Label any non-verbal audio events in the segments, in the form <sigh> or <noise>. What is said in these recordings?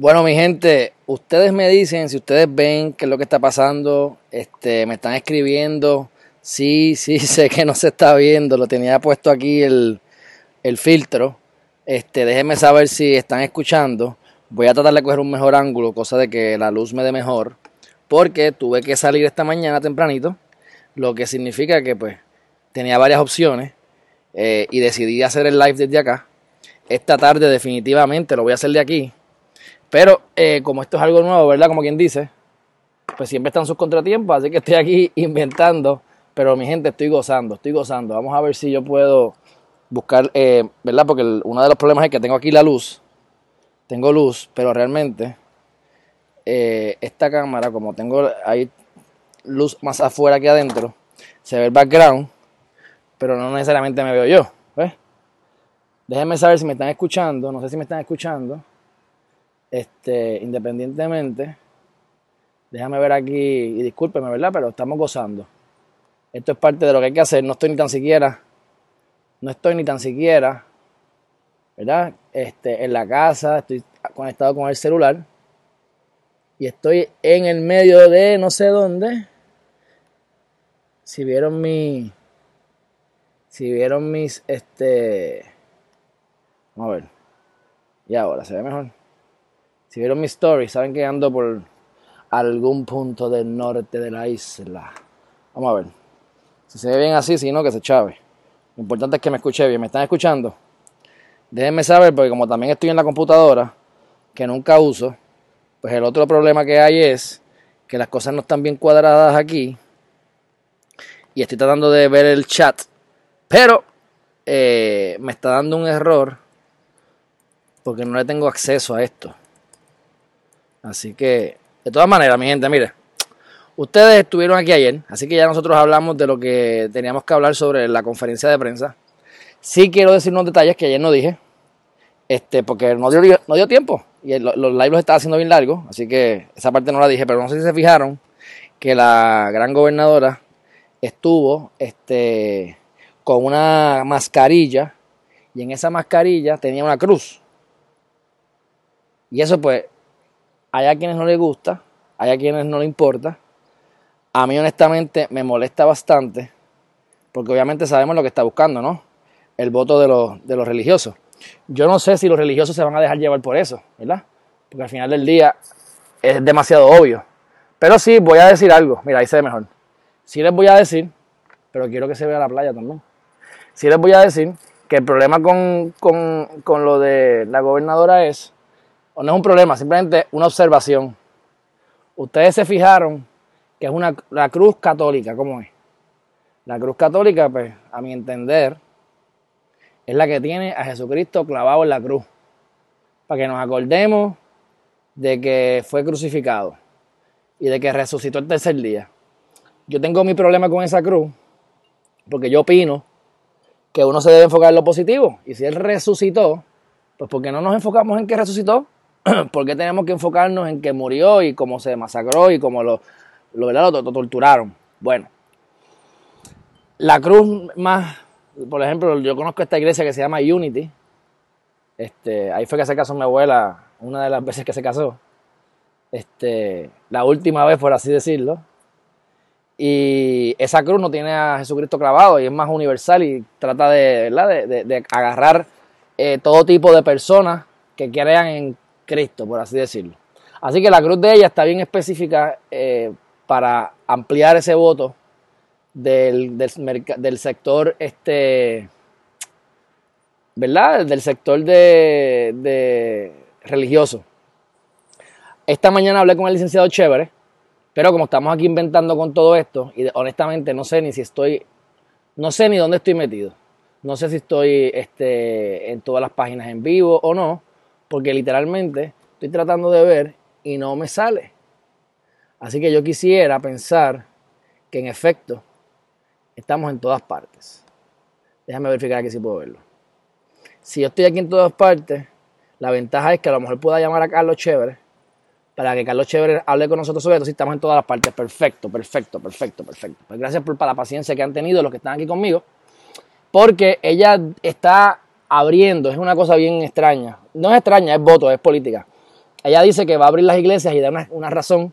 Bueno, mi gente, ustedes me dicen si ustedes ven qué es lo que está pasando, este, me están escribiendo. Sí, sí, <laughs> sé que no se está viendo, lo tenía puesto aquí el, el filtro. Este, déjenme saber si están escuchando. Voy a tratar de coger un mejor ángulo, cosa de que la luz me dé mejor, porque tuve que salir esta mañana tempranito, lo que significa que pues tenía varias opciones eh, y decidí hacer el live desde acá. Esta tarde definitivamente lo voy a hacer de aquí pero eh, como esto es algo nuevo, ¿verdad? Como quien dice, pues siempre están sus contratiempos, así que estoy aquí <laughs> inventando. Pero mi gente, estoy gozando, estoy gozando. Vamos a ver si yo puedo buscar, eh, ¿verdad? Porque uno de los problemas es que tengo aquí la luz. Tengo luz, pero realmente eh, esta cámara, como tengo ahí luz más afuera que adentro, se ve el background, pero no necesariamente me veo yo. ¿ves? Déjenme saber si me están escuchando. No sé si me están escuchando este, independientemente, déjame ver aquí, y discúlpeme, ¿verdad? Pero estamos gozando. Esto es parte de lo que hay que hacer. No estoy ni tan siquiera, no estoy ni tan siquiera, ¿verdad? Este, en la casa, estoy conectado con el celular y estoy en el medio de no sé dónde. Si vieron mi, si vieron mis, este, vamos a ver. Y ahora se ve mejor. Si vieron mi story, saben que ando por algún punto del norte de la isla. Vamos a ver. Si se ve bien así, si no, que se chave. Lo importante es que me escuche bien. ¿Me están escuchando? Déjenme saber, porque como también estoy en la computadora, que nunca uso, pues el otro problema que hay es que las cosas no están bien cuadradas aquí. Y estoy tratando de ver el chat. Pero eh, me está dando un error porque no le tengo acceso a esto. Así que, de todas maneras, mi gente, mire, ustedes estuvieron aquí ayer, así que ya nosotros hablamos de lo que teníamos que hablar sobre la conferencia de prensa. Sí quiero decir unos detalles que ayer no dije, este, porque no dio, no dio tiempo y los live los estaba haciendo bien largos, así que esa parte no la dije, pero no sé si se fijaron que la gran gobernadora estuvo este, con una mascarilla y en esa mascarilla tenía una cruz. Y eso pues hay a quienes no les gusta, hay a quienes no le importa. A mí honestamente me molesta bastante, porque obviamente sabemos lo que está buscando, ¿no? El voto de los, de los religiosos. Yo no sé si los religiosos se van a dejar llevar por eso, ¿verdad? Porque al final del día es demasiado obvio. Pero sí, voy a decir algo. Mira, ahí se ve mejor. Sí les voy a decir, pero quiero que se vea la playa también. Sí les voy a decir que el problema con, con, con lo de la gobernadora es o no es un problema, simplemente una observación. Ustedes se fijaron que es una, la cruz católica, ¿cómo es? La cruz católica, pues, a mi entender, es la que tiene a Jesucristo clavado en la cruz. Para que nos acordemos de que fue crucificado y de que resucitó el tercer día. Yo tengo mi problema con esa cruz, porque yo opino que uno se debe enfocar en lo positivo. Y si Él resucitó, pues ¿por qué no nos enfocamos en que resucitó? <clears throat> ¿Por qué tenemos que enfocarnos en que murió y cómo se masacró y cómo lo, lo, lo, torturaron? Bueno, la cruz más, por ejemplo, yo conozco esta iglesia que se llama Unity. Este, ahí fue que se casó mi abuela, una de las <laughs> veces que se casó. Este, la última vez, por así decirlo. Y esa cruz no tiene a Jesucristo clavado y es más universal y trata de, de, agarrar eh, todo tipo de personas que crean en Cristo, por así decirlo. Así que la cruz de ella está bien específica eh, para ampliar ese voto del, del, sector, este, ¿verdad? Del sector de, de, religioso. Esta mañana hablé con el licenciado Chévere, pero como estamos aquí inventando con todo esto, y honestamente no sé ni si estoy, no sé ni dónde estoy metido. No sé si estoy este, en todas las páginas en vivo o no porque literalmente estoy tratando de ver y no me sale. Así que yo quisiera pensar que en efecto estamos en todas partes. Déjame verificar aquí si puedo verlo. Si yo estoy aquí en todas partes, la ventaja es que a lo mejor pueda llamar a Carlos Chévere para que Carlos Chévere hable con nosotros sobre esto. Si estamos en todas las partes, perfecto, perfecto, perfecto, perfecto. Pues gracias por la paciencia que han tenido los que están aquí conmigo, porque ella está abriendo, es una cosa bien extraña. No es extraña, es voto, es política. Ella dice que va a abrir las iglesias y da una, razón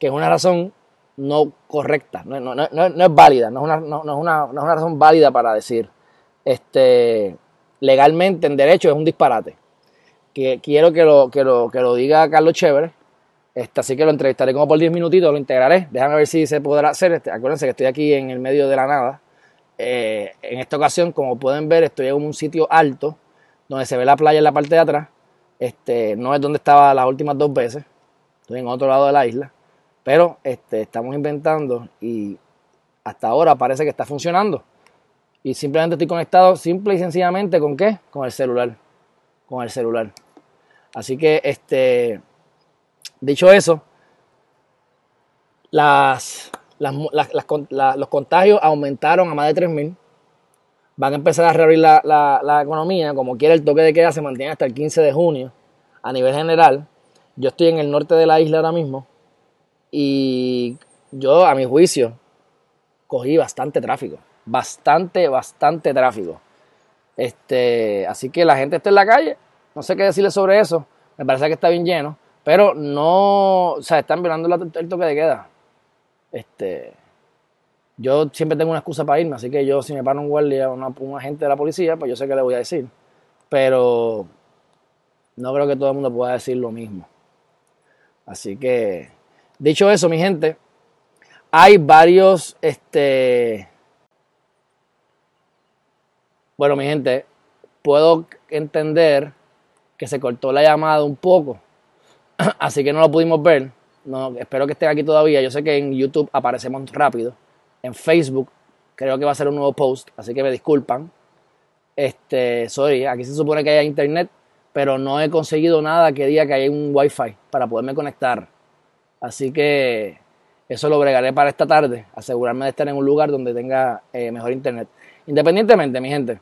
que es una razón no correcta, no, es válida, no es, una, una, razón válida para decir, este, legalmente en derecho es un disparate. Que quiero que lo, que lo, que lo diga Carlos Chévere, este, así que lo entrevistaré como por 10 minutitos, lo integraré, déjame ver si se podrá hacer. Este, acuérdense que estoy aquí en el medio de la nada. Eh, en esta ocasión, como pueden ver, estoy en un sitio alto donde se ve la playa en la parte de atrás. Este, no es donde estaba las últimas dos veces, estoy en otro lado de la isla, pero este, estamos inventando y hasta ahora parece que está funcionando. Y simplemente estoy conectado simple y sencillamente con qué? Con el celular. Con el celular. Así que, este, dicho eso, las, los contagios aumentaron a más de 3.000 van a empezar a reabrir la, economía, como quiera el toque de queda se mantiene hasta el 15 de junio a nivel general. Yo estoy en el norte de la isla ahora mismo y yo a mi juicio cogí bastante tráfico, bastante, bastante tráfico. Este, así que la gente está en la calle, no sé qué decirle sobre eso, me parece que está bien lleno, pero no, o sea, están violando el toque de queda. Este, yo siempre tengo una excusa para irme, así que yo si me para un guardia o un agente de la policía, pues yo sé qué le voy a decir. Pero no creo que todo el mundo pueda decir lo mismo. Así que, dicho eso, mi gente, hay varios, este, bueno, mi gente, puedo entender que se cortó la llamada un poco, <clears throat> así que no lo pudimos ver. No, espero que estén aquí todavía. Yo sé que en YouTube aparecemos rápido en Facebook creo que va a ser un nuevo post, así que me disculpan. Este, sorry, aquí se supone que haya internet, pero no he conseguido nada que diga que hay un wifi para poderme conectar. Así que eso lo bregaré para esta tarde, asegurarme de estar en un lugar donde tenga eh, mejor internet. Independientemente, mi gente,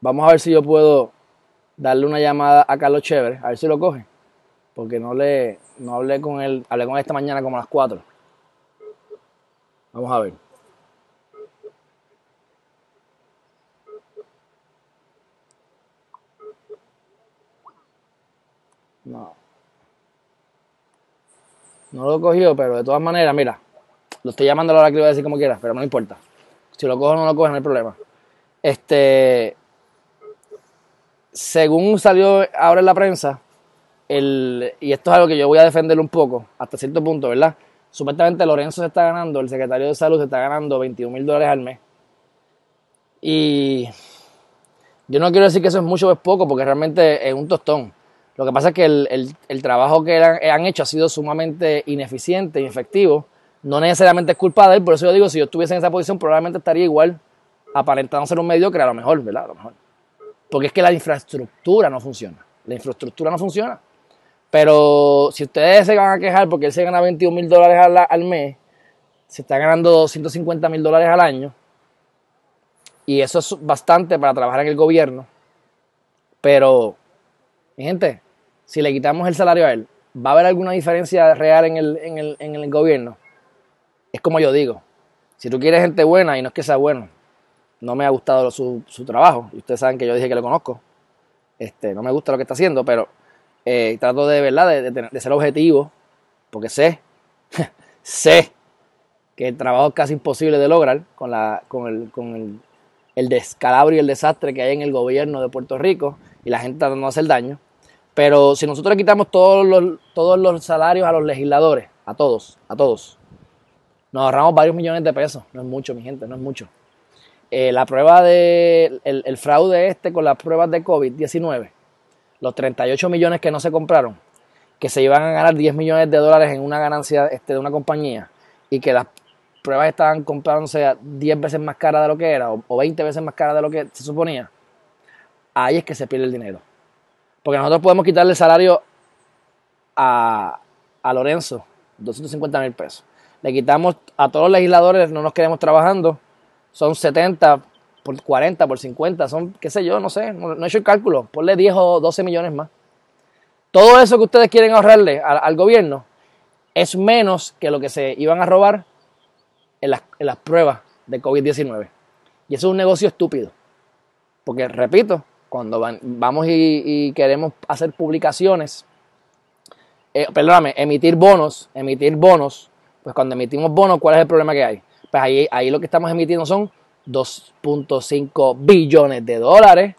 vamos a ver si yo puedo darle una llamada a Carlos Chévere, a ver si lo coge, porque no le no hablé con él, hablé con él esta mañana como a las 4. Vamos a ver. No. No lo he cogido, pero de todas maneras, mira, lo estoy llamando a la hora que voy a decir como quiera, pero no importa. Si lo cojo o no lo cojo, no hay problema. Este, según salió ahora en la prensa, el, y esto es algo que yo voy a defender un poco, hasta cierto punto, ¿verdad? Supuestamente Lorenzo se está ganando, el secretario de salud se está ganando 21 mil dólares al mes. Y yo no quiero decir que eso es mucho o es poco, porque realmente es un tostón. Lo que pasa es que el, trabajo que han, hecho ha sido sumamente ineficiente, inefectivo. No necesariamente es culpa de él, por eso yo digo, si yo estuviese en esa posición, probablemente estaría igual, aparentando ser un mediocre a lo mejor, ¿verdad? A lo mejor. Porque es que la infraestructura no funciona. La infraestructura no funciona. Pero si ustedes se van a quejar porque él se gana 21 mil dólares al, mes, se está ganando 250 mil dólares al año. Y eso es bastante para trabajar en el gobierno. Pero, mi gente, si le quitamos el salario a él, ¿va a haber alguna diferencia real en el, en el, en el gobierno? Es como yo digo, si tú quieres gente buena y no es que sea bueno, no me ha gustado su, su trabajo, y ustedes saben que yo dije que lo conozco, este, no me gusta lo que está haciendo, pero eh, trato de, ¿verdad? De, ser objetivo, porque sé, <laughs> sé que el trabajo es casi imposible de lograr con, la, con, el, con el, descalabro y el desastre que hay en el gobierno de Puerto Rico y la gente tratando de hacer daño. Pero si nosotros quitamos todos los, todos los salarios a los legisladores, a todos, a todos, nos ahorramos varios millones de pesos. No es mucho, mi gente, no es mucho. Eh, la prueba de el fraude este con las pruebas de COVID-19 los 38 millones que no se compraron, que se iban a ganar 10 millones de dólares en una ganancia este, de una compañía y que las pruebas estaban comprándose 10 veces más cara de lo que era o, 20 veces más cara de lo que se suponía, ahí es que se pierde el dinero. Porque nosotros podemos quitarle el salario a, a Lorenzo 250 mil pesos. Le quitamos a todos los legisladores, no nos quedemos trabajando, son 70 por 40, por 50, son, qué sé yo, no sé, no, he hecho el cálculo, ponle 10 o 12 millones más. Todo eso que ustedes quieren ahorrarle al, gobierno es menos que lo que se iban a robar en las, en las pruebas de COVID-19. Y eso es un negocio estúpido. Porque, repito, cuando vamos y, queremos hacer publicaciones, eh, perdóname, emitir bonos, emitir bonos, pues cuando emitimos bonos, ¿cuál es el problema que hay? Pues ahí, ahí lo que estamos emitiendo son 2.5 billones de dólares.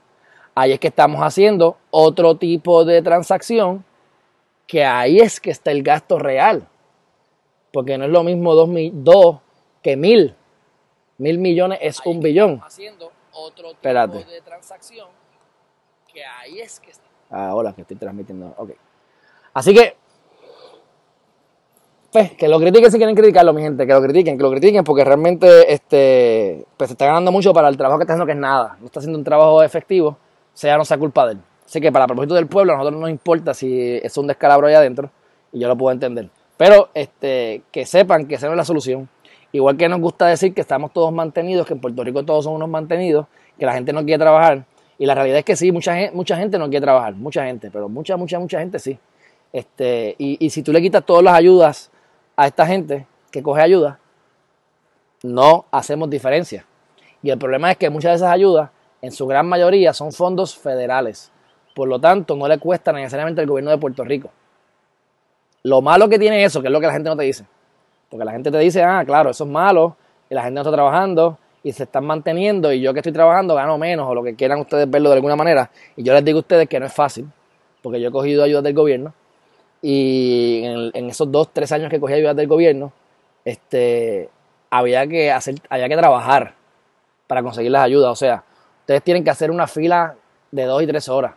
Ahí es que estamos haciendo otro tipo de transacción, que ahí es que está el gasto real. Porque no es lo mismo 2 que mil. Mil millones es un billón. Haciendo otro tipo de transacción que ahí es que está. Ah, hola, que estoy transmitiendo. Ok. Así que, pues, que lo critiquen si quieren criticarlo, mi gente, que lo critiquen, que lo critiquen, porque realmente este, pues, se está ganando mucho para el trabajo que está haciendo, que es nada. No está haciendo un trabajo efectivo, sea no sea culpa de él. Así que para propósito del pueblo, a nosotros no nos importa si es un descalabro ahí adentro, y yo lo puedo entender. Pero este, que sepan que esa no es la solución. Igual que nos gusta decir que estamos todos mantenidos, que en Puerto Rico todos son unos mantenidos, que la gente no quiere trabajar. Y la realidad es que sí, mucha mucha gente no quiere trabajar, mucha gente, pero mucha, mucha, mucha gente sí. Este, y, y si tú le quitas todas las ayudas a esta gente que coge ayuda, no hacemos diferencia. Y el problema es que muchas de esas ayudas, en su gran mayoría, son fondos federales. Por lo tanto, no le cuesta necesariamente al gobierno de Puerto Rico. Lo malo que tiene eso, que es lo que la gente no te dice, porque la gente te dice, ah, claro, eso es malo, y la gente no está trabajando, y se están manteniendo, y yo que estoy trabajando gano menos, o lo que quieran ustedes verlo de alguna manera. Y yo les digo a ustedes que no es fácil, porque yo he cogido ayudas del gobierno, y en, esos dos, tres años que cogí ayudas del gobierno, este, había que hacer, había que trabajar para conseguir las ayudas. O sea, ustedes tienen que hacer una fila de dos y tres horas.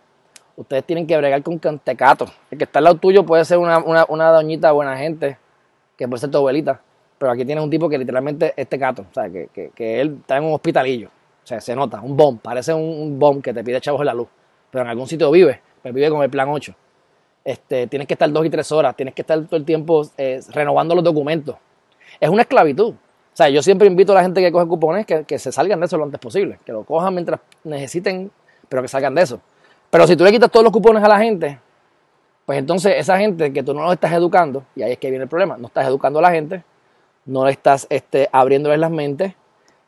Ustedes tienen que bregar con cantecato. El que está al lado tuyo puede ser una, una, una doñita buena gente, que puede ser tu abuelita, pero aquí tienes un tipo que literalmente es tecato, o sea, que, que, él está en un hospitalillo, o sea, se nota, un bomb, parece un, bomb que te pide chavos en la luz, pero en algún sitio vive, pero vive con el plan 8. Este, tienes que estar dos y tres horas, tienes que estar todo el tiempo eh, renovando los documentos. Es una esclavitud. O sea, yo siempre invito a la gente que coge cupones que, se salgan de eso lo antes posible, que lo cojan mientras necesiten, pero que salgan de eso. Pero si tú le quitas todos los cupones a la gente, pues entonces esa gente que tú no los estás educando, y ahí es que viene el problema, no estás educando a la gente, no le estás este, abriéndoles las mentes,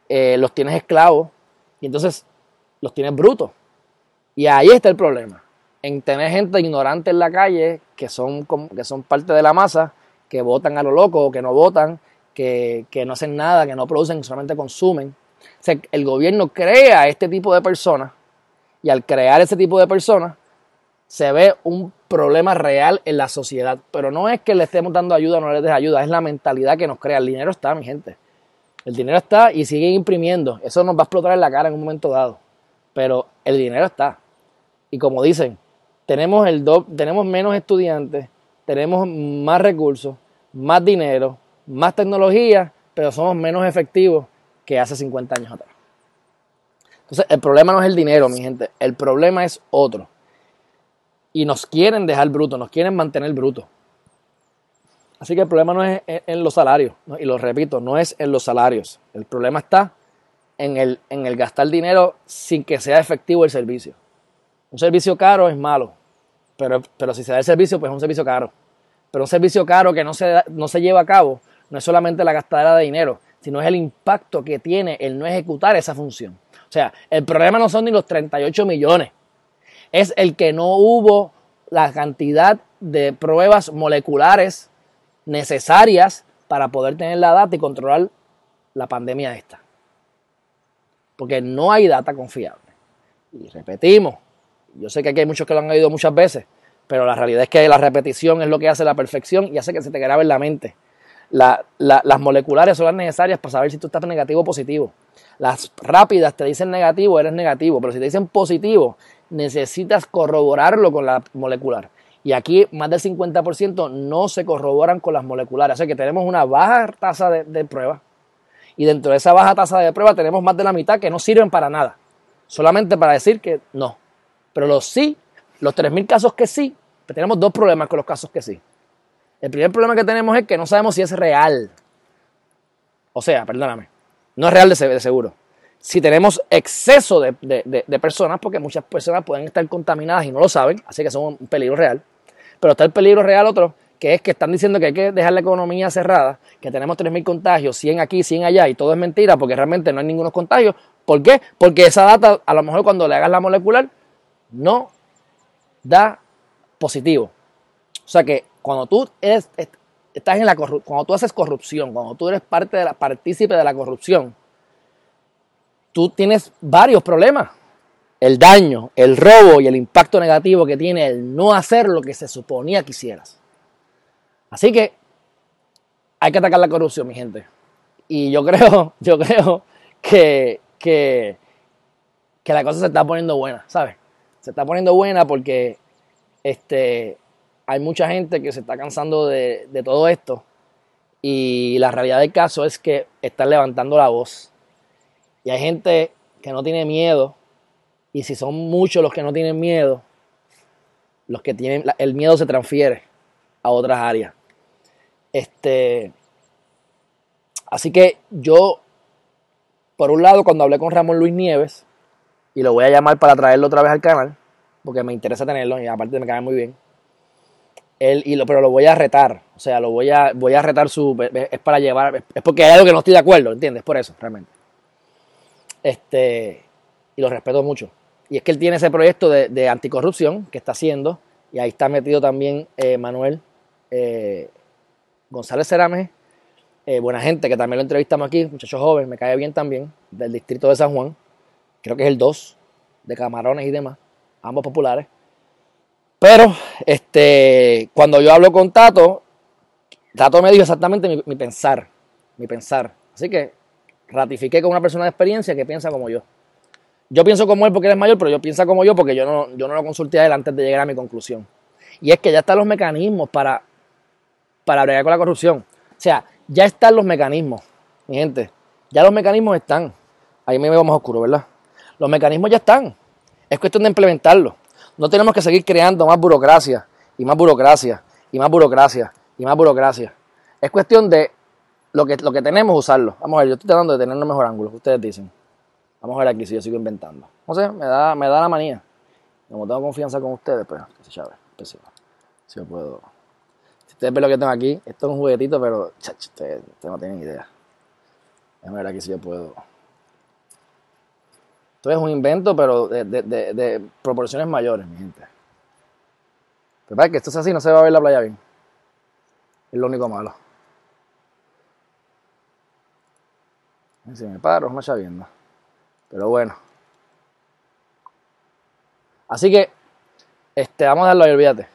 eh, los tienes esclavos, y entonces los tienes brutos. Y ahí está el problema, en tener gente ignorante en la calle, que son, que son parte de la masa, que votan a lo loco, que no votan, que, que no hacen nada, que no producen, solamente consumen. O sea, el gobierno crea este tipo de personas, y al crear ese tipo de personas, se ve un problema real en la sociedad. Pero no es que le estemos dando ayuda o no le des ayuda, es la mentalidad que nos crea. El dinero está, mi gente. El dinero está y sigue imprimiendo. Eso nos va a explotar en la cara en un momento dado. Pero el dinero está. Y como dicen, tenemos, el tenemos menos estudiantes, tenemos más recursos, más dinero, más tecnología, pero somos menos efectivos que hace 50 años atrás. Entonces, el problema no es el dinero, mi gente. El problema es otro y nos quieren dejar brutos, nos quieren mantener brutos. Así que el problema no es en los salarios, y lo repito, no es en los salarios. El problema está en el, en el gastar dinero sin que sea efectivo el servicio. Un servicio caro es malo, pero, pero si se da el servicio, pues es un servicio caro. Pero un servicio caro que no se, no se lleva a cabo no es solamente la gastadera de dinero, sino es el impacto que tiene el no ejecutar esa función. O sea, el problema no son ni los 38 millones, es el que no hubo la cantidad de pruebas moleculares necesarias para poder tener la data y controlar la pandemia esta. Porque no hay data confiable. Y repetimos, yo sé que aquí hay muchos que lo han oído muchas veces, pero la realidad es que la repetición es lo que hace la perfección y hace que se te grabe en la mente. las moleculares son las necesarias para saber si tú estás negativo o positivo. Las rápidas te dicen negativo, eres negativo, pero si te dicen positivo, necesitas corroborarlo con la molecular. Y aquí más del 50% no se corroboran con las moleculares. O sea que tenemos una baja tasa de, de prueba. Y dentro de esa baja tasa de prueba tenemos más de la mitad que no sirven para nada. Solamente para decir que no. Pero los sí, los 3.000 casos que sí, pues tenemos dos problemas con los casos que sí. El primer problema que tenemos es que no sabemos si es real. O sea, perdóname, no es real de seguro. Si tenemos exceso de, personas, porque muchas personas pueden estar contaminadas y no lo saben, así que son un peligro real. Pero está el peligro real otro, que es que están diciendo que hay que dejar la economía cerrada, que tenemos 3.000 contagios, 100 aquí, 100 allá, y todo es mentira, porque realmente no hay ninguno contagios. ¿Por qué? Porque esa data, a lo mejor cuando le hagas la molecular, no da positivo. O sea que cuando tú estás en la cuando tú haces corrupción, cuando tú eres parte de la partícipe de la corrupción, tú tienes varios problemas. El daño, el robo y el impacto negativo que tiene el no hacer lo que se suponía que hicieras. Así que hay que atacar la corrupción, mi gente. Y yo creo, <laughs> yo creo que, que, que la cosa se está poniendo buena, ¿sabes? Se está poniendo buena porque este, hay mucha gente que se está cansando de, todo esto y la realidad del caso es que están levantando la voz. Y hay gente que no tiene miedo y si son muchos los que no tienen miedo, los que tienen el miedo se transfiere a otras áreas. Este así que yo por un lado cuando hablé con Ramón Luis Nieves y lo voy a llamar para traerlo otra vez al canal, porque me interesa tenerlo y aparte me cae muy bien y lo, pero lo voy a retar. O sea, lo voy a, voy a retar su. Es para llevar. Es porque hay algo que no estoy de acuerdo, ¿entiendes? Por eso, realmente. Este. Y lo respeto mucho. Y es que él tiene ese proyecto de, anticorrupción que está haciendo. Y ahí está metido también eh, Manuel eh, González Cerame. Eh, buena gente, que también lo entrevistamos aquí, muchacho joven, me cae bien también, del distrito de San Juan. Creo que es el 2, de Camarones y demás, ambos populares. Pero este, cuando yo hablo con Tato, Tato me dijo exactamente mi, pensar, mi pensar. Así que ratifiqué con una persona de experiencia que piensa como yo. Yo pienso como él porque él es mayor, pero yo pienso como yo porque yo no, yo no lo consulté a él antes de llegar a mi conclusión. Y es que ya están los mecanismos para, para bregar con la corrupción. O sea, ya están los mecanismos, mi gente. Ya los mecanismos están. Ahí me veo más oscuro, ¿verdad? Los mecanismos ya están. Es cuestión de implementarlos. No tenemos que seguir creando más burocracia y más burocracia y más burocracia y más burocracia. Es cuestión de lo que, lo que tenemos usarlo. Vamos a ver, yo estoy tratando de tener un mejor ángulo, ustedes dicen. Vamos a ver aquí si yo sigo inventando. No sé, me da, me da la manía. Como tengo confianza con ustedes, chave, pues, si yo puedo. Si ustedes ven lo que tengo aquí, esto es un juguetito, pero ustedes, no tienen idea. Déjame ver aquí si yo puedo. Esto es un invento, pero de, proporciones mayores, mi gente. Pero para que esto es así, no se va a ver la playa bien. Es lo único malo. Si me paro, no está viendo. Pero bueno. Así que, este, vamos a darlo ahí, olvídate.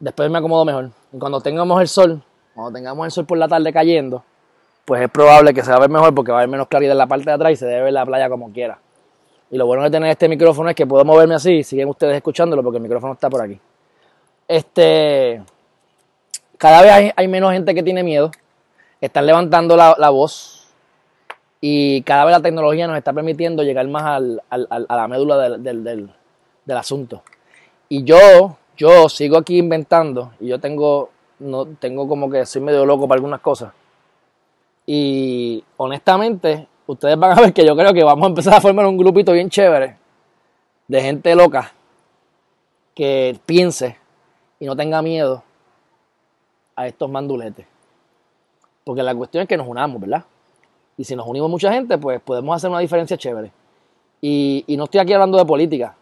Después me acomodo mejor. Y cuando tengamos el sol, cuando tengamos el sol por la tarde cayendo, pues es probable que se va a ver mejor porque va a haber menos claridad en la parte de atrás y se debe ver la playa como quiera. Y lo bueno de tener este micrófono es que puedo moverme así, siguen ustedes escuchándolo porque el micrófono está por aquí. Este, cada vez hay, menos gente que tiene miedo, están levantando la, voz y cada vez la tecnología nos está permitiendo llegar más a la médula del, del, asunto. Y yo, yo sigo aquí inventando y yo tengo, no, tengo como que soy medio loco para algunas cosas. Y honestamente, ustedes van a ver que yo creo que vamos a empezar a formar un grupito bien chévere de gente loca que piense y no tenga miedo a estos manduletes. Porque la cuestión es que nos unamos, ¿verdad? Y si nos unimos mucha gente, pues podemos hacer una diferencia chévere. Y, no estoy aquí hablando de política.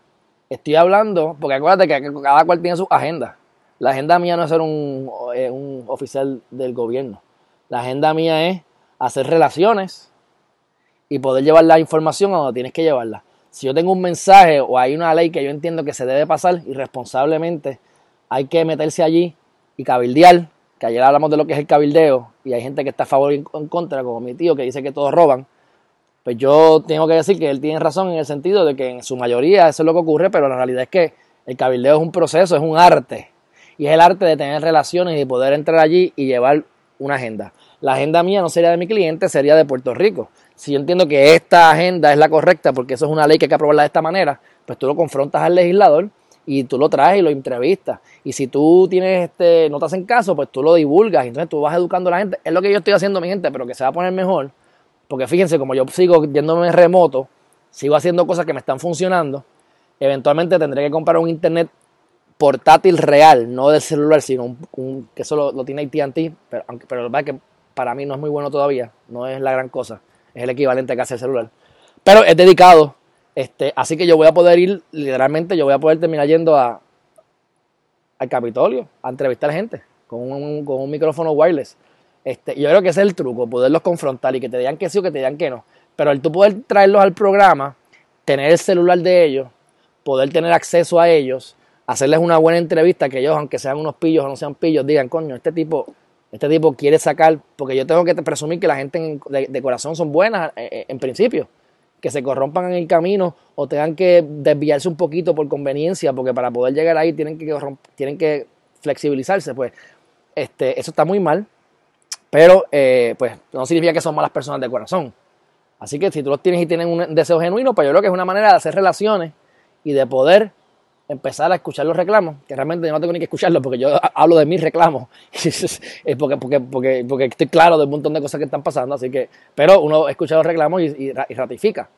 Estoy hablando, porque acuérdate que cada cual tiene su agenda. La agenda mía no es ser un, eh, un oficial del gobierno. La agenda mía es hacer relaciones y poder llevar la información a donde tienes que llevarla. Si yo tengo un mensaje o hay una ley que yo entiendo que se debe pasar irresponsablemente, hay que meterse allí y cabildear, que ayer hablamos de lo que es el cabildeo y hay gente que está a favor y en contra, como mi tío que dice que todos roban. Pues yo tengo que decir que él tiene razón en el sentido de que en su mayoría eso es lo que ocurre, pero la realidad es que el cabildeo es un proceso, es un arte. Y es el arte de tener relaciones y poder entrar allí y llevar una agenda. La agenda mía no sería de mi cliente, sería de Puerto Rico si yo entiendo que esta agenda es la correcta, porque eso es una ley que hay que aprobarla de esta manera, pues tú lo confrontas al legislador y tú lo traes y lo entrevistas. Y si tú tienes este, no te hacen caso, pues tú lo divulgas. Entonces tú vas educando a la gente. Es lo que yo estoy haciendo, mi gente, pero que se va a poner mejor. Porque fíjense, como yo sigo yéndome remoto, sigo haciendo cosas que me están funcionando. Eventualmente tendré que comprar un internet portátil real, no del celular, sino un, que eso lo, tiene AT&T, pero, pero la verdad es que para mí no es muy bueno todavía, no es la gran cosa, es el equivalente que hace el celular. Pero es dedicado este, así que yo voy a poder ir, literalmente, yo voy a poder terminar yendo a, al Capitolio a entrevistar gente con un, con un micrófono wireless. Este, yo creo que ese es el truco, poderlos confrontar y que te digan que sí o que te digan que no. Pero el tú poder traerlos al programa, tener el celular de ellos, poder tener acceso a ellos, hacerles una buena entrevista, que ellos, aunque sean unos pillos o no sean pillos, digan, coño, este tipo, este tipo quiere sacar, porque yo tengo que presumir que la gente de, corazón son buenas eh, eh, en principio que se corrompan en el camino o tengan que desviarse un poquito por conveniencia, porque para poder llegar ahí tienen que, tienen que flexibilizarse, pues este, eso está muy mal, pero eh, pues no significa que son malas personas de corazón. Así que si tú los tienes y tienen un deseo genuino, pues yo creo que es una manera de hacer relaciones y de poder empezar a escuchar los reclamos, que realmente yo no tengo ni que escucharlos porque yo hablo de mis reclamos, <laughs> porque, porque, porque, porque estoy claro de un montón de cosas que están pasando, así que, pero uno escucha los reclamos y, ratifica.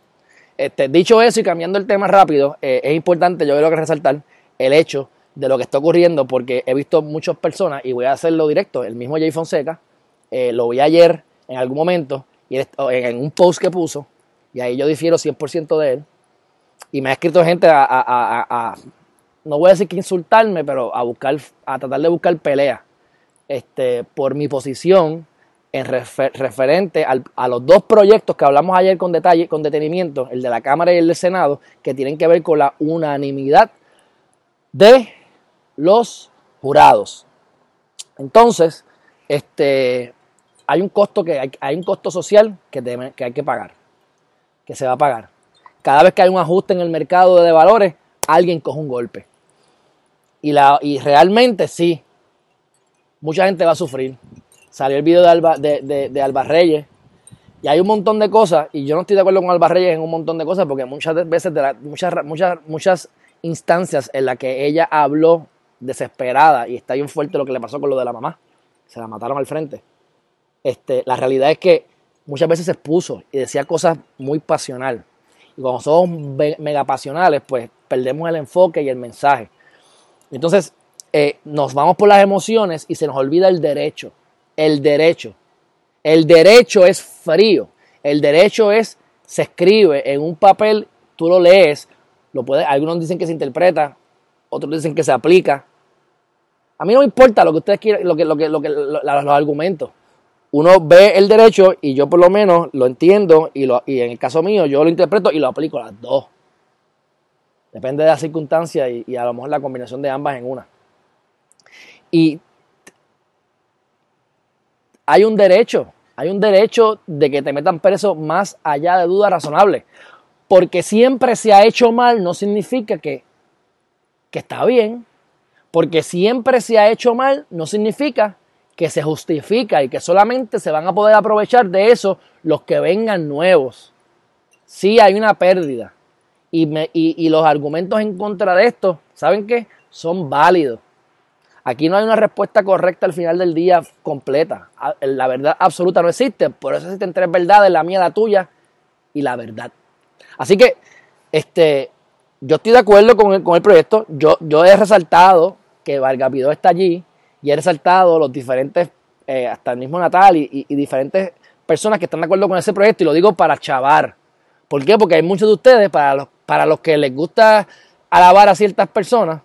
Este, dicho eso y cambiando el tema rápido, eh, es importante, yo creo que resaltar el hecho de lo que está ocurriendo, porque he visto muchas personas, y voy a hacerlo directo, el mismo Jay Fonseca, eh, lo vi ayer en algún momento, y en un post que puso, y ahí yo difiero 100% de él, y me ha escrito gente a, no voy a decir que insultarme, pero a buscar, a tratar de buscar pelea este, por mi posición en referente a los dos proyectos que hablamos ayer con detalle, con detenimiento, el de la Cámara y el del Senado, que tienen que ver con la unanimidad de los jurados. Entonces, este, hay un costo que hay, hay un costo social que, que hay que pagar, que se va a pagar. Cada vez que hay un ajuste en el mercado de valores, alguien coge un golpe. Y, la, y realmente sí, mucha gente va a sufrir. Salió el video de Alba, de, de, Alba Reyes y hay un montón de cosas, y yo no estoy de acuerdo con Alba Reyes en un montón de cosas, porque muchas veces, de muchas, muchas, muchas instancias en las que ella habló desesperada, y está bien fuerte lo que le pasó con lo de la mamá, se la mataron al frente. Este, la realidad es que muchas veces se expuso y decía cosas muy pasional. Y cuando somos mega pasionales, pues perdemos el enfoque y el mensaje. Entonces, eh, nos vamos por las emociones y se nos olvida el derecho. El derecho. El derecho es frío. El derecho es, se escribe en un papel, tú lo lees, lo puede, algunos dicen que se interpreta, otros dicen que se aplica. A mí no me importa lo que ustedes quieran, lo que, lo que, lo que, los argumentos uno ve el derecho y yo por lo menos lo entiendo y, lo, y en el caso mío yo lo interpreto y lo aplico las dos. Depende de la circunstancia y, y a lo mejor la combinación de ambas en una. Y hay un derecho, hay un derecho de que te metan preso más allá de duda razonable. Porque siempre se ha hecho mal no significa que, que está bien. Porque siempre se ha hecho mal no significa que se justifica y que solamente se van a poder aprovechar de eso los que vengan nuevos. Sí hay una pérdida. Y, y, los argumentos en contra de esto, ¿saben qué? Son válidos. Aquí no hay una respuesta correcta al final del día completa. La verdad absoluta no existe. Por eso existen tres verdades, la mía, la tuya y la verdad. Así que, este, yo estoy de acuerdo con el, con el proyecto. Yo, yo he resaltado que Vargas está allí, y he resaltado los diferentes, eh, hasta el mismo Natal y, diferentes personas que están de acuerdo con ese proyecto y lo digo para chavar. ¿Por qué? Porque hay muchos de ustedes, para los, para los que les gusta alabar a ciertas personas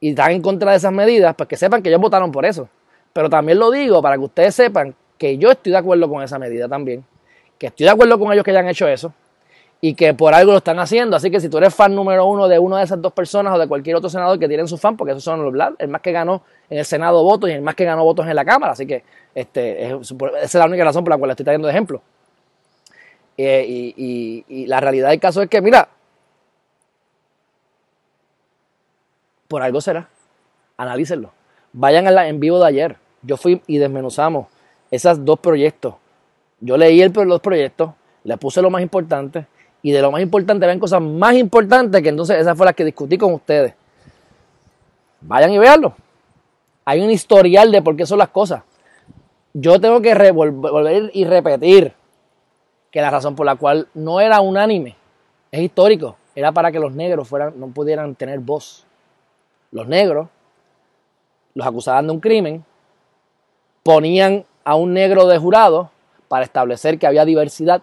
y están en contra de esas medidas, pues que sepan que ellos votaron por eso. Pero también lo digo para que ustedes sepan que yo estoy de acuerdo con esa medida también, que estoy de acuerdo con ellos que hayan hecho eso, y que por algo lo están haciendo. Así que si tú eres fan número uno de una de esas dos personas o de cualquier otro senador que tienen su fan, porque esos son los el más que ganó en el Senado votos y el más que ganó votos en la Cámara. Así que este, esa es la única razón por la cual le estoy trayendo ejemplo. Eh, y, la realidad del caso es que, mira, por algo será. Analícenlo. Vayan a la en vivo de ayer. Yo fui y desmenuzamos esos dos proyectos. Yo leí el, los proyectos, le puse lo más importante y de lo más importante ven cosas más importantes que entonces esas fue las que discutí con ustedes. Vayan y véanlo. Hay un historial de por qué son las cosas. Yo tengo que volver y repetir que la razón por la cual no era unánime es histórico. Era para que los negros fueran, no pudieran tener voz. Los negros los acusaban de un crimen, ponían a un negro de jurado para establecer que había diversidad,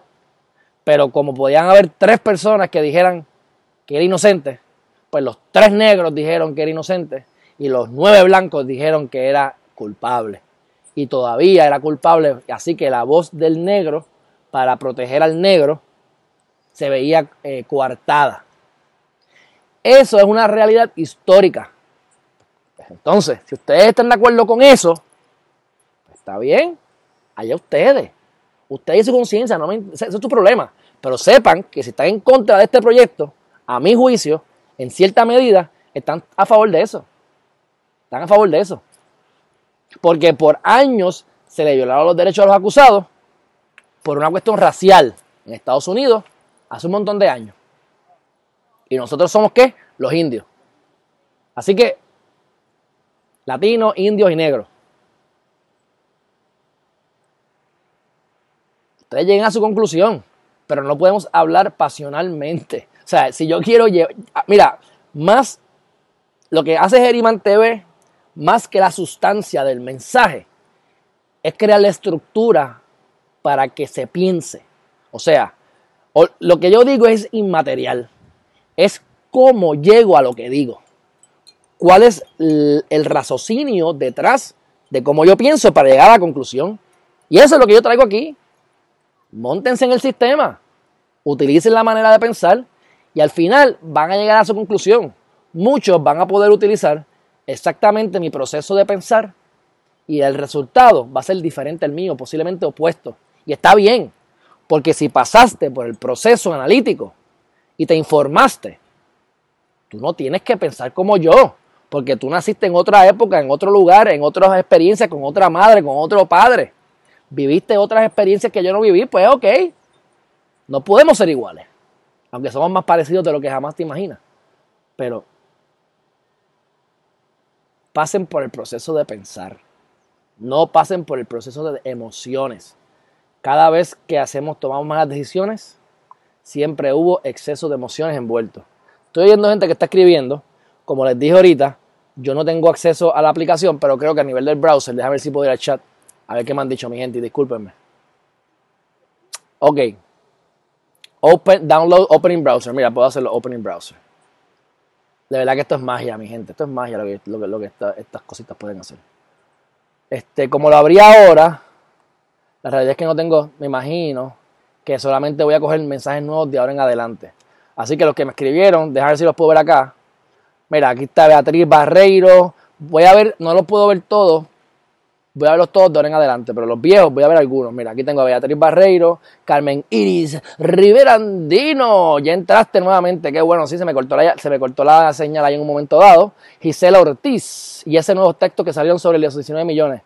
pero como podían haber tres personas que dijeran que era inocente, pues los tres negros dijeron que era inocente y los nueve blancos dijeron que era culpable. Y todavía era culpable, así que la voz del negro, para proteger al negro, se veía eh, coartada. Eso es una realidad histórica. Entonces, si ustedes están de acuerdo con eso, pues está bien, allá ustedes. Ustedes y su conciencia, no eso es tu problema. Pero sepan que si están en contra de este proyecto, a mi juicio, en cierta medida, están a favor de eso. Están a favor de eso. Porque por años se le violaron los derechos a los acusados por una cuestión racial en Estados Unidos hace un montón de años. Y nosotros somos qué? Los indios. Así que, latinos, indios y negros. Ustedes lleguen a su conclusión, pero no podemos hablar pasionalmente. O sea, si yo quiero llevar... Mira, más lo que hace Geriman TV, más que la sustancia del mensaje, es crear la estructura para que se piense. O sea, lo que yo digo es inmaterial. Es cómo llego a lo que digo. ¿Cuál es el raciocinio detrás de cómo yo pienso para llegar a la conclusión? Y eso es lo que yo traigo aquí. Móntense en el sistema, utilicen la manera de pensar y al final van a llegar a su conclusión. Muchos van a poder utilizar exactamente mi proceso de pensar y el resultado va a ser diferente al mío, posiblemente opuesto. Y está bien, porque si pasaste por el proceso analítico y te informaste, tú no tienes que pensar como yo, porque tú naciste en otra época, en otro lugar, en otras experiencias, con otra madre, con otro padre. Viviste otras experiencias que yo no viví, pues ok. No podemos ser iguales, aunque somos más parecidos de lo que jamás te imaginas. Pero pasen por el proceso de pensar, no pasen por el proceso de emociones. Cada vez que hacemos, tomamos malas decisiones, siempre hubo exceso de emociones envueltos. Estoy viendo gente que está escribiendo, como les dije ahorita, yo no tengo acceso a la aplicación, pero creo que a nivel del browser, déjame ver si puedo ir al chat, a ver qué me han dicho mi gente, y discúlpenme. Ok. Open, download opening browser. Mira, puedo hacerlo opening browser. De verdad que esto es magia, mi gente. Esto es magia lo que, lo que, estas cositas pueden hacer. Este, como lo abría ahora, la realidad es que no tengo, me imagino, que solamente voy a coger mensajes nuevos de ahora en adelante. Así que los que me escribieron, dejar si los puedo ver acá. Mira, aquí está Beatriz Barreiro. Voy a ver, no los puedo ver todos. Voy a verlos todos de ahora en adelante, pero los viejos voy a ver algunos. Mira, aquí tengo a Beatriz Barreiro, Carmen Iris Rivera Andino. Ya entraste nuevamente, qué bueno, sí, se me cortó la, se me cortó la señal ahí en un momento dado. Gisela Ortiz y ese nuevo texto que salieron sobre los 19 millones.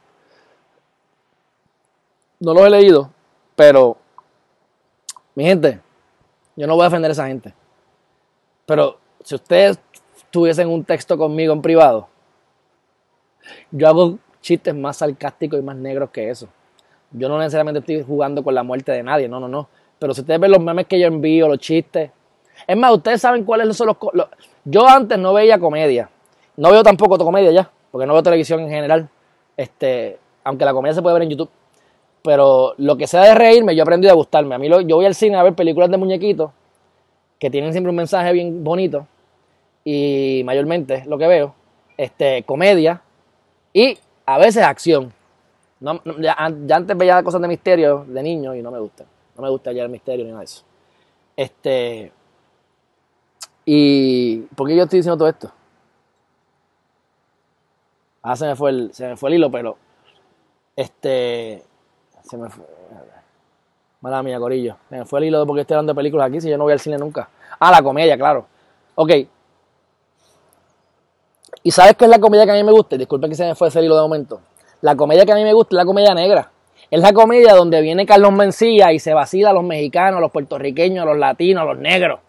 No los he leído, pero mi gente, yo no voy a defender a esa gente. Pero si ustedes tuviesen un texto conmigo en privado, yo hago chistes más sarcásticos y más negros que eso. Yo no necesariamente estoy jugando con la muerte de nadie, no, no, no. Pero si ustedes ven los memes que yo envío, los chistes. Es más, ustedes saben cuáles son los. Yo antes no veía comedia. No veo tampoco comedia ya, porque no veo televisión en general. Este, aunque la comedia se puede ver en YouTube pero lo que sea de reírme, yo he aprendido a gustarme. A mí yo voy al cine a ver películas de muñequitos que tienen siempre un mensaje bien bonito y mayormente lo que veo, este, comedia y a veces acción. ya, antes veía cosas de misterio de niño y no me gusta. No me gusta ya el misterio ni nada de eso. Este. ¿Y por qué yo estoy diciendo todo esto? Ah, se me fue el, se me fue el hilo, pero. Este. Se me fue. Mala mía, Corillo. Se me fue el hilo de por qué estoy hablando de películas aquí si yo no voy al cine nunca. Ah, la comedia, claro. Ok. ¿Y sabes qué es la comedia que a mí me gusta? Disculpen que se me fue ese hilo de momento. La comedia que a mí me gusta es la comedia negra. Es la comedia donde viene Carlos Mencía y se vacila a los mexicanos, a los puertorriqueños, a los latinos, a los negros.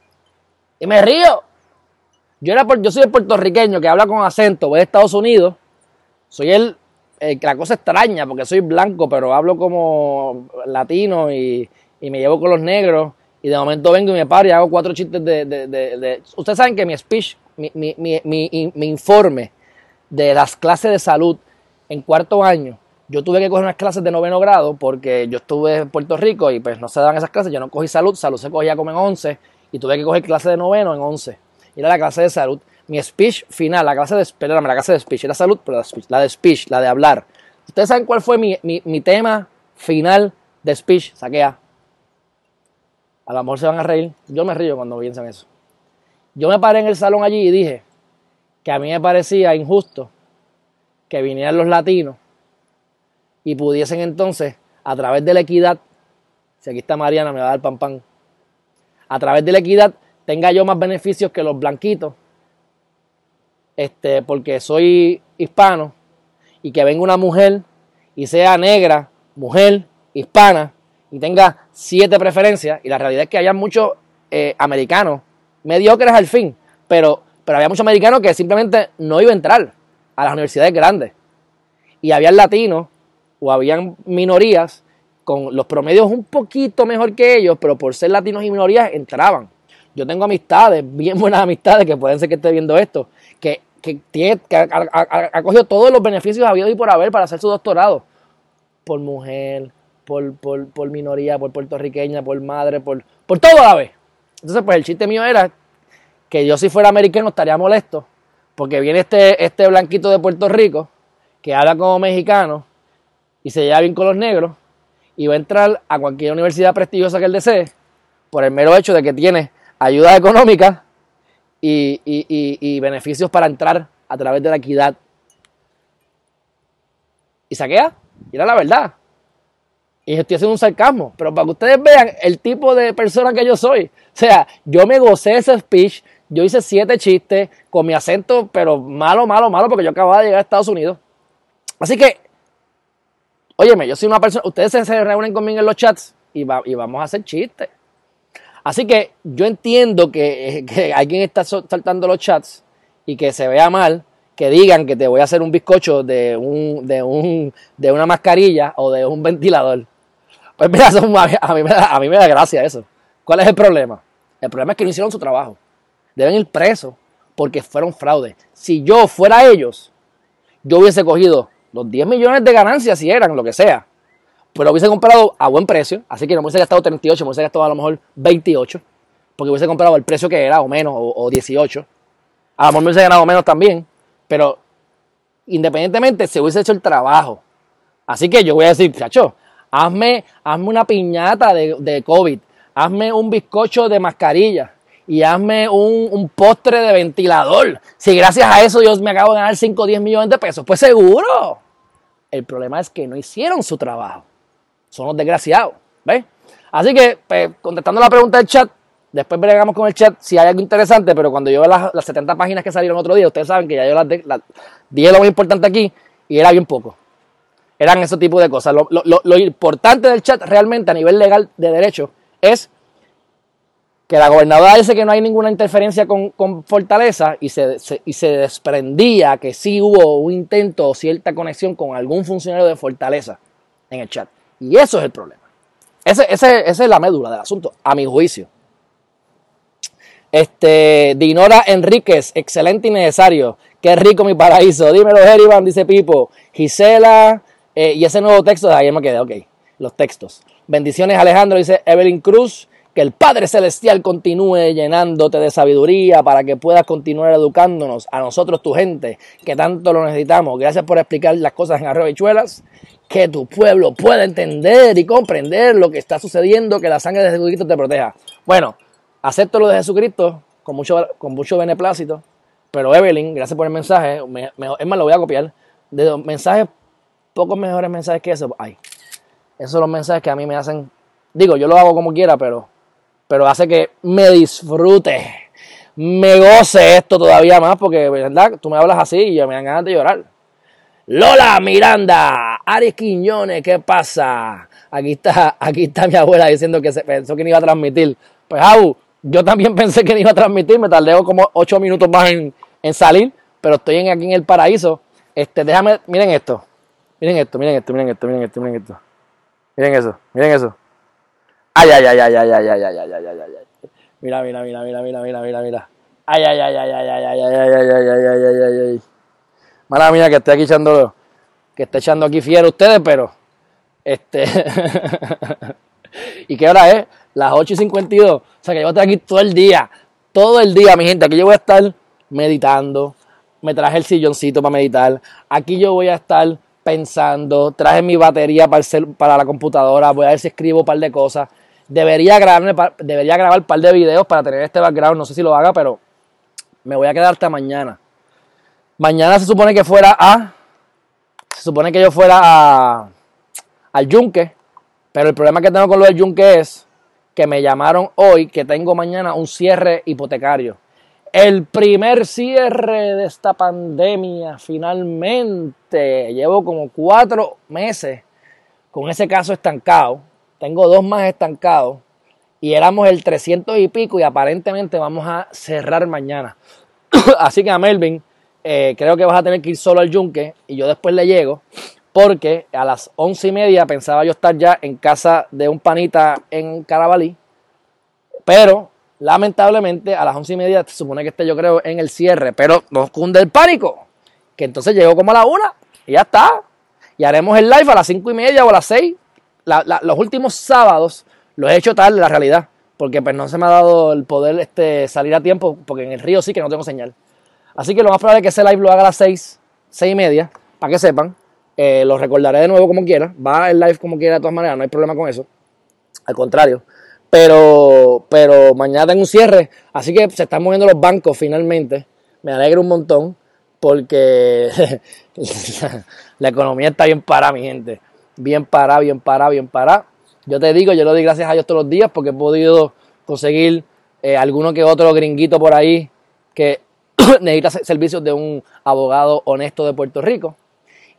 Y me río. Yo, era, yo soy el puertorriqueño que habla con acento, voy a Estados Unidos, soy el, la cosa extraña porque soy blanco, pero hablo como latino y, me llevo con los negros. Y de momento vengo y me paro y hago cuatro chistes de... Ustedes saben que mi speech, mi, mi, mi, mi informe de las clases de salud en cuarto año, yo tuve que coger unas clases de noveno grado porque yo estuve en Puerto Rico y pues no se daban esas clases, yo no cogí salud, salud se cogía como en 11 y tuve que coger clase de noveno en 11. Y era la clase de salud. Mi speech final, la clase de, perdóname, la clase de speech, era salud, pero la, speech, la de speech, la de hablar. ¿Ustedes saben cuál fue mi, mi, tema final de speech? Saquea. A lo mejor se van a reír. Yo me río cuando piensan eso. Yo me paré en el salón allí y dije que a mí me parecía injusto que vinieran los latinos y pudiesen entonces, a través de la equidad, si aquí está Mariana, me va a dar pan pan, a través de la equidad tenga yo más beneficios que los blanquitos, este, porque soy hispano, y que venga una mujer y sea negra, mujer, hispana, y tenga siete preferencias, y la realidad es que haya muchos eh, americanos mediocres al fin, pero, pero había muchos americanos que simplemente no iban a entrar a las universidades grandes. Y había latinos o habían minorías con los promedios un poquito mejor que ellos, pero por ser latinos y minorías entraban. Yo tengo amistades, bien buenas amistades, que pueden ser que esté viendo esto, que, que, tiene, ha, cogido todos los beneficios habidos y por haber para hacer su doctorado. Por mujer, por, por, por minoría, por puertorriqueña, por madre, por, por todo a la vez. Entonces, pues el chiste mío era que yo si fuera americano estaría molesto, porque viene este, este blanquito de Puerto Rico, que habla como mexicano, y se lleva bien con los negros y va a entrar a cualquier universidad prestigiosa que él desee por el mero hecho de que tiene ayuda económica y, beneficios para entrar a través de la equidad. Y saquea, y era la verdad. Y estoy haciendo un sarcasmo, pero para que ustedes vean el tipo de persona que yo soy. O sea, yo me gocé ese speech, yo hice siete chistes con mi acento, pero malo, malo, malo, porque yo acababa de llegar a Estados Unidos. Así que Óyeme, yo soy una persona, ustedes se reúnen conmigo en los chats y, vamos a hacer chistes. Así que yo entiendo que, que, alguien está saltando los chats y que se vea mal, que digan que te voy a hacer un bizcocho de, un, de, un, de una mascarilla o de un ventilador. Pues mira, a, mí me da, a mí me da gracia eso. ¿Cuál es el problema? El problema es que no hicieron su trabajo. Deben ir presos porque fueron fraude. Si yo fuera ellos, yo hubiese cogido los 10 millones de ganancias si eran, lo que sea. Pero hubiese comprado a buen precio, así que no me hubiese gastado 38, me hubiese gastado a lo mejor 28, porque hubiese comprado el precio que era, o menos, o, 18. A lo mejor me hubiese ganado menos también, pero independientemente se hubiese hecho el trabajo. Así que yo voy a decir, chacho, hazme, hazme una piñata de, COVID, hazme un bizcocho de mascarilla, y hazme un, postre de ventilador. Si gracias a eso yo me acabo de ganar 5 o 10 millones de pesos, pues seguro. El problema es que no hicieron su trabajo. Son los desgraciados. ¿Ves? Así que, pues, contestando la pregunta del chat, después veremos con el chat si hay algo interesante, pero cuando yo veo las, 70 páginas que salieron otro día, ustedes saben que ya yo las, dije lo más importante aquí y era bien poco. Eran ese tipo de cosas. Lo, lo importante del chat realmente a nivel legal de derecho es que la gobernadora dice que no hay ninguna interferencia con, Fortaleza y se, y se desprendía que sí hubo un intento o cierta conexión con algún funcionario de Fortaleza en el chat. Y eso es el problema. Ese, ese, esa es la médula del asunto, a mi juicio. Este, Dinora Enríquez, excelente y necesario. Qué rico mi paraíso. Dímelo, Heriban, dice Pipo. Gisela, eh, y ese nuevo texto, ahí me quedé, ok. Los textos. Bendiciones, Alejandro, dice Evelyn Cruz. Que el Padre Celestial continúe llenándote de sabiduría para que puedas continuar educándonos a nosotros, tu gente, que tanto lo necesitamos. Gracias por explicar las cosas en arroyo chuelas. Que tu pueblo pueda entender y comprender lo que está sucediendo, que la sangre de Jesucristo te proteja. Bueno, acepto lo de Jesucristo con mucho, con mucho beneplácito. Pero Evelyn, gracias por el mensaje. es más, lo voy a copiar. De mensajes, pocos mejores mensajes que eso. Ay, esos son los mensajes que a mí me hacen. Digo, yo lo hago como quiera, pero pero hace que me disfrute, me goce esto todavía más, porque, ¿verdad? Tú me hablas así y yo me dan ganas de llorar. Lola Miranda, Aries Quiñones, ¿qué pasa? Aquí está, aquí está mi abuela diciendo que se pensó que no iba a transmitir. Pues, Abu, Yo también pensé que no iba a transmitir, me tardé como 8 minutos más en, salir, pero estoy en, aquí en el paraíso. Este, déjame, miren esto. Miren esto, miren esto, miren esto, miren esto, miren esto. Miren eso, miren eso. Ay, ay, ay, ay, ay, ay, ay, ay, ay, ay, ay, ay. Mira, mira, mira, mira, mira, mira, mira, mira. Ay, ay, ay, ay, ay, ay, ay, ay, ay, ay, ay, ay, ay, ay, ay. Mala mía que esté aquí echando, que esté echando aquí fiero ustedes, pero, este, ¿y qué hora es? Las 8 y 52. O sea que yo voy a estar aquí todo el día, todo el día, mi gente. Aquí yo voy a estar meditando. Me traje el silloncito para meditar. Aquí yo voy a estar pensando. Traje mi batería para, el para la computadora. Voy a ver si escribo un par de cosas. Debería, grabarme, debería grabar un par de videos para tener este background. No sé si lo haga, pero me voy a quedar hasta mañana. Mañana se supone que fuera a. Se supone que yo fuera a. Al yunque. Pero el problema que tengo con lo del yunque es que me llamaron hoy que tengo mañana un cierre hipotecario. El primer cierre de esta pandemia, finalmente. Llevo como cuatro meses con ese caso estancado. Tengo dos más estancados. Y éramos el 300 y pico y aparentemente vamos a cerrar mañana. <clears throat> Así que a Melvin, eh, creo que vas a tener que ir solo al yunque y yo después le llego. Porque a las once y media pensaba yo estar ya en casa de un panita en Carabalí. Pero lamentablemente a las once y media se supone que esté yo creo en el cierre. Pero nos cunde el pánico. Que entonces llegó como a la una y ya está. Y haremos el live a las cinco y media o a las seis. los últimos sábados lo he hecho tarde, la realidad. Porque pues no se me ha dado el poder este, salir a tiempo. Porque en el río sí que no tengo señal. Así que lo más probable es que ese live lo haga a las seis, seis y media. Para que sepan. Eh, lo recordaré de nuevo como quiera. Va el live como quiera de todas maneras, no hay problema con eso. Al contrario. Pero, pero mañana tengo un cierre. Así que se están moviendo los bancos finalmente. Me alegra un montón. Porque <laughs> la economía está bien para mi gente. Bien para, bien para, bien para. Yo te digo, yo le doy gracias a Dios todos los días porque he podido conseguir eh, alguno que otro gringuito por ahí que <clears throat> necesita servicios de un abogado honesto de Puerto Rico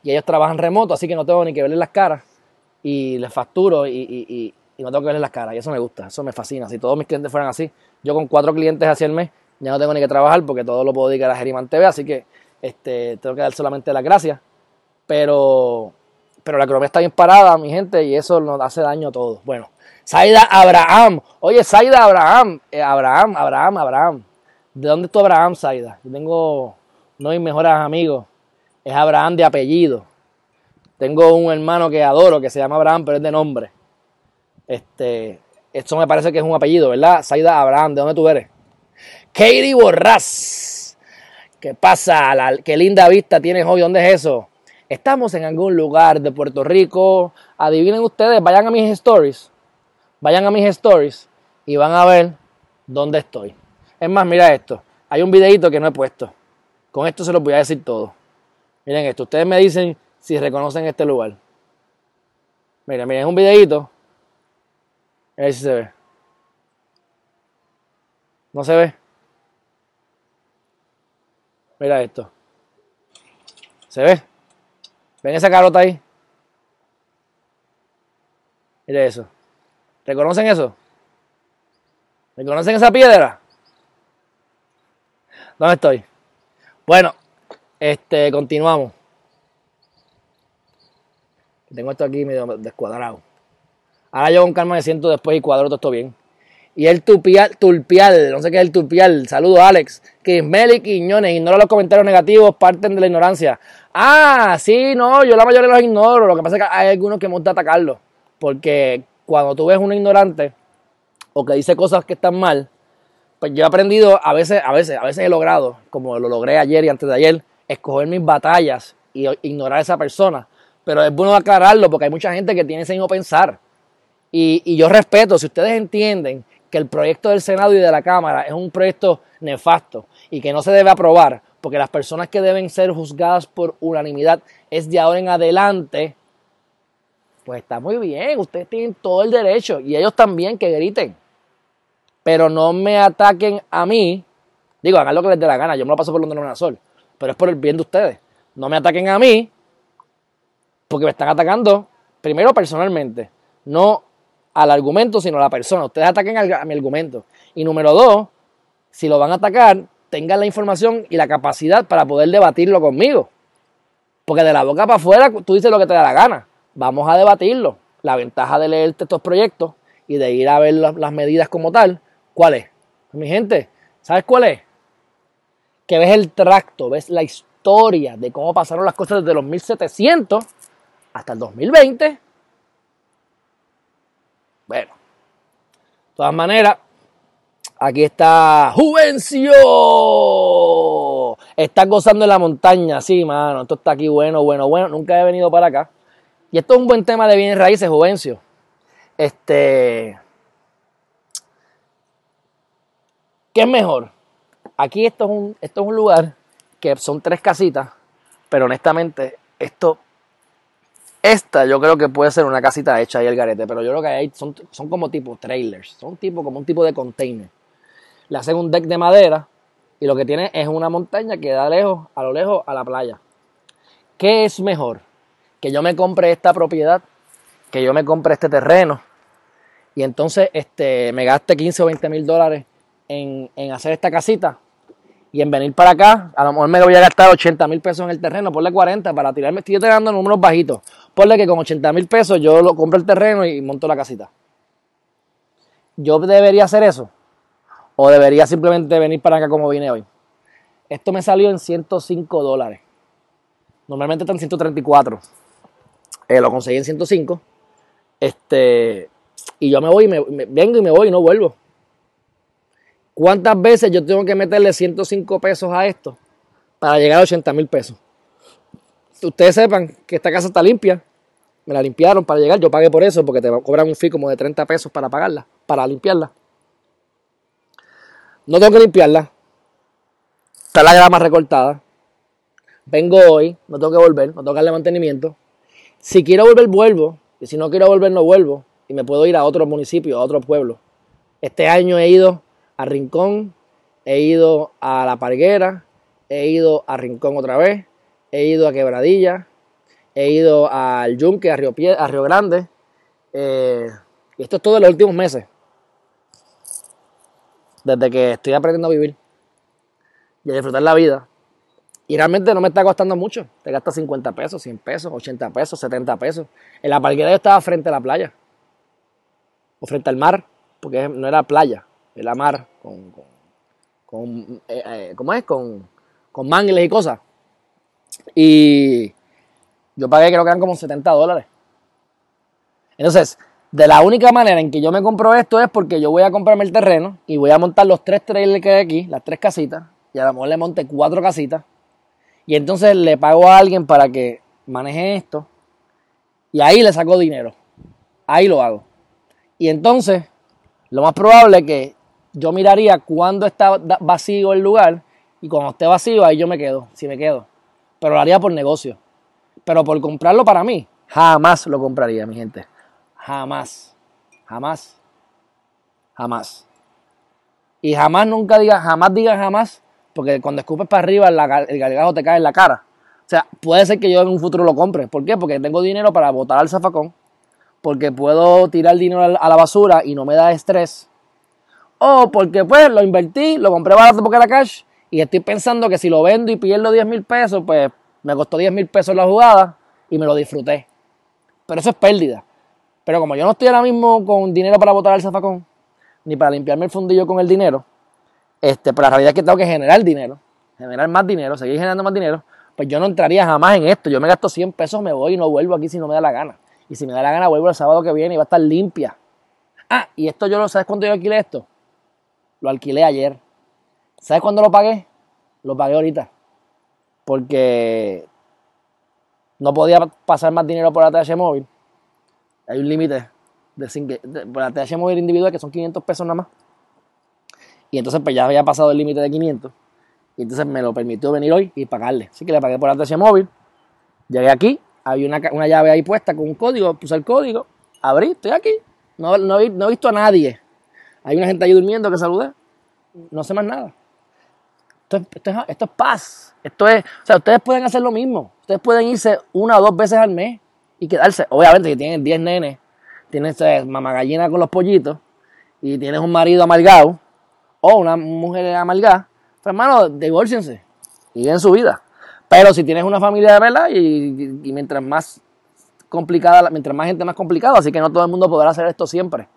y ellos trabajan remoto, así que no tengo ni que verles las caras y les facturo y, no tengo que verles las caras y eso me gusta, eso me fascina. Si todos mis clientes fueran así, yo con cuatro clientes hacia el mes ya no tengo ni que trabajar porque todo lo puedo dedicar a Geriman TV, así que este, tengo que dar solamente las gracias. Pero, pero la economía está bien parada, mi gente, y eso nos hace daño a todos. Bueno, Saida Abraham. Oye, Saida Abraham. Eh, Abraham, Abraham, Abraham. ¿De dónde está Abraham, Saida? Yo tengo uno de mis mejores amigos es Abraham de apellido. Tengo un hermano que adoro que se llama Abraham, pero es de nombre. Este, esto me parece que es un apellido, ¿verdad? Saida Abraham, ¿de dónde tú eres? Katie Borras. ¿Qué pasa? qué linda vista tienes hoy. ¿Dónde es eso? Estamos en algún lugar de Puerto Rico. Adivinen ustedes, vayan a mis stories. Vayan a mis stories y van a ver dónde estoy. Es más, mira esto. Hay un videito que no he puesto. Con esto se lo voy a decir todo. Miren esto, ustedes me dicen si reconocen este lugar. Miren, miren, es un videito. A ver si se ve. ¿No se ve? Mira esto. ¿Se ve? ¿Ven esa carota ahí? Mire eso. ¿Reconocen eso? ¿Reconocen esa piedra? ¿Dónde estoy? Bueno, este, continuamos. Tengo esto aquí medio descuadrado. Ahora yo con calma me siento después y cuadro todo esto bien. Y el tupial, tulpial, no sé qué es el tulpial. Saludos, Alex. Kismeli Quiñones, ignora los comentarios negativos, parten de la ignorancia. Ah, sí, no, yo la mayoría los ignoro. Lo que pasa es que hay algunos que me gusta atacarlos. Porque cuando tú ves un ignorante o que dice cosas que están mal, pues yo he aprendido, a veces, a veces, a veces he logrado, como lo logré ayer y antes de ayer, escoger mis batallas y ignorar a esa persona. Pero es bueno aclararlo porque hay mucha gente que tiene ese mismo pensar. Y, yo respeto, si ustedes entienden que el proyecto del Senado y de la Cámara es un proyecto nefasto y que no se debe aprobar, porque las personas que deben ser juzgadas por unanimidad es de ahora en adelante, pues está muy bien, ustedes tienen todo el derecho y ellos también que griten. Pero no me ataquen a mí. Digo, hagan lo que les dé la gana, yo me lo paso por donde no me sol pero es por el bien de ustedes. No me ataquen a mí, porque me están atacando, primero personalmente, no al argumento, sino a la persona. Ustedes ataquen a mi argumento. Y número dos, si lo van a atacar, tengan la información y la capacidad para poder debatirlo conmigo. Porque de la boca para afuera tú dices lo que te da la gana. Vamos a debatirlo. La ventaja de leerte estos proyectos y de ir a ver las, medidas como tal, ¿cuál es? mi gente, ¿sabes cuál es? Que ves el tracto, ves la historia de cómo pasaron las cosas desde los 1700 hasta el 2020. Bueno, de todas maneras, aquí está Juvencio. Está gozando en la montaña, sí, mano. Esto está aquí bueno, bueno, bueno. Nunca he venido para acá. Y esto es un buen tema de bienes raíces, Juvencio. Este. ¿Qué es mejor? Aquí esto es un, esto es un lugar que son tres casitas, pero honestamente, esto. Esta yo creo que puede ser una casita hecha ahí el garete, pero yo creo que ahí son, son como tipo trailers, son tipo como un tipo de container. Le hacen un deck de madera y lo que tiene es una montaña que da lejos, a lo lejos, a la playa. ¿Qué es mejor? Que yo me compre esta propiedad, que yo me compre este terreno y entonces este, me gaste 15 o 20 mil dólares en, hacer esta casita y en venir para acá, a lo mejor me voy a gastar 80 mil pesos en el terreno, ponle 40 para tirarme, estoy tirando números bajitos, ponle que con 80 mil pesos yo lo compro el terreno y monto la casita. Yo debería hacer eso. ¿O debería simplemente venir para acá como vine hoy? Esto me salió en 105 dólares. Normalmente está en 134. Eh, lo conseguí en 105. Este, y yo me voy, me, vengo y me voy y no vuelvo. ¿Cuántas veces yo tengo que meterle 105 pesos a esto para llegar a 80 mil pesos? Ustedes sepan que esta casa está limpia. Me la limpiaron para llegar. Yo pagué por eso porque te cobran un fee como de 30 pesos para pagarla, para limpiarla. No tengo que limpiarla. Está la grama recortada. Vengo hoy, no tengo que volver, no tengo que darle mantenimiento. Si quiero volver, vuelvo. Y si no quiero volver, no vuelvo. Y me puedo ir a otro municipio, a otro pueblo. Este año he ido a Rincón, he ido a La Parguera, he ido a Rincón otra vez, he ido a Quebradilla, he ido al Yunque, a Río, a Río Grande. Eh, y esto es todo en los últimos meses desde que estoy aprendiendo a vivir y a disfrutar la vida. Y realmente no me está costando mucho. Te gasta 50 pesos, 100 pesos, 80 pesos, 70 pesos. En la parquera yo estaba frente a la playa. O frente al mar, porque no era playa, era mar con, con, eh, eh, ¿cómo es? Con, con mangles y cosas. Y yo pagué creo que eran como 70 dólares. Entonces, de la única manera en que yo me compro esto es porque yo voy a comprarme el terreno y voy a montar los tres trailers que hay aquí, las tres casitas, y a lo mejor le monte cuatro casitas, y entonces le pago a alguien para que maneje esto, y ahí le saco dinero. Ahí lo hago. Y entonces, lo más probable es que yo miraría cuándo está vacío el lugar, y cuando esté vacío, ahí yo me quedo, si me quedo. Pero lo haría por negocio. Pero por comprarlo para mí, jamás lo compraría, mi gente. Jamás. Jamás. Jamás. Y jamás nunca digas, jamás digas jamás, porque cuando escupes para arriba el galgajo te cae en la cara. O sea, puede ser que yo en un futuro lo compre. ¿Por qué? Porque tengo dinero para botar al zafacón, porque puedo tirar dinero a la basura y no me da estrés. O porque pues lo invertí, lo compré barato porque era cash y estoy pensando que si lo vendo y pierdo 10 mil pesos, pues me costó 10 mil pesos la jugada y me lo disfruté. Pero eso es pérdida. Pero como yo no estoy ahora mismo con dinero para botar al zafacón, ni para limpiarme el fundillo con el dinero, este, pero la realidad es que tengo que generar dinero, generar más dinero, seguir generando más dinero, pues yo no entraría jamás en esto. Yo me gasto 100 pesos, me voy y no vuelvo aquí si no me da la gana. Y si me da la gana, vuelvo el sábado que viene y va a estar limpia. Ah, y esto yo lo, ¿sabes cuándo yo alquilé esto? Lo alquilé ayer. ¿Sabes cuándo lo pagué? Lo pagué ahorita. Porque no podía pasar más dinero por ATH móvil hay un límite de, por la TH móvil individual que son 500 pesos nada más. Y entonces pues ya había pasado el límite de 500. Y entonces me lo permitió venir hoy y pagarle. Así que le pagué por la TH móvil. Llegué aquí, había una, una, llave ahí puesta con un código, puse el código, abrí, estoy aquí. No, no, he, visto a nadie. Hay una gente ahí durmiendo que saludé. No sé más nada. Esto, esto, es, esto es paz. Esto es, o sea, ustedes pueden hacer lo mismo. Ustedes pueden irse una o dos veces al mes y quedarse. Obviamente, que tienen 10 nenes tienes eh, mamagallina con los pollitos y tienes un marido amargado o una mujer amargada, pues hermano, divórciense y viven su vida. Pero si tienes una familia de verdad y, mientras más complicada, mientras más gente más complicado, así que no todo el mundo podrá hacer esto siempre.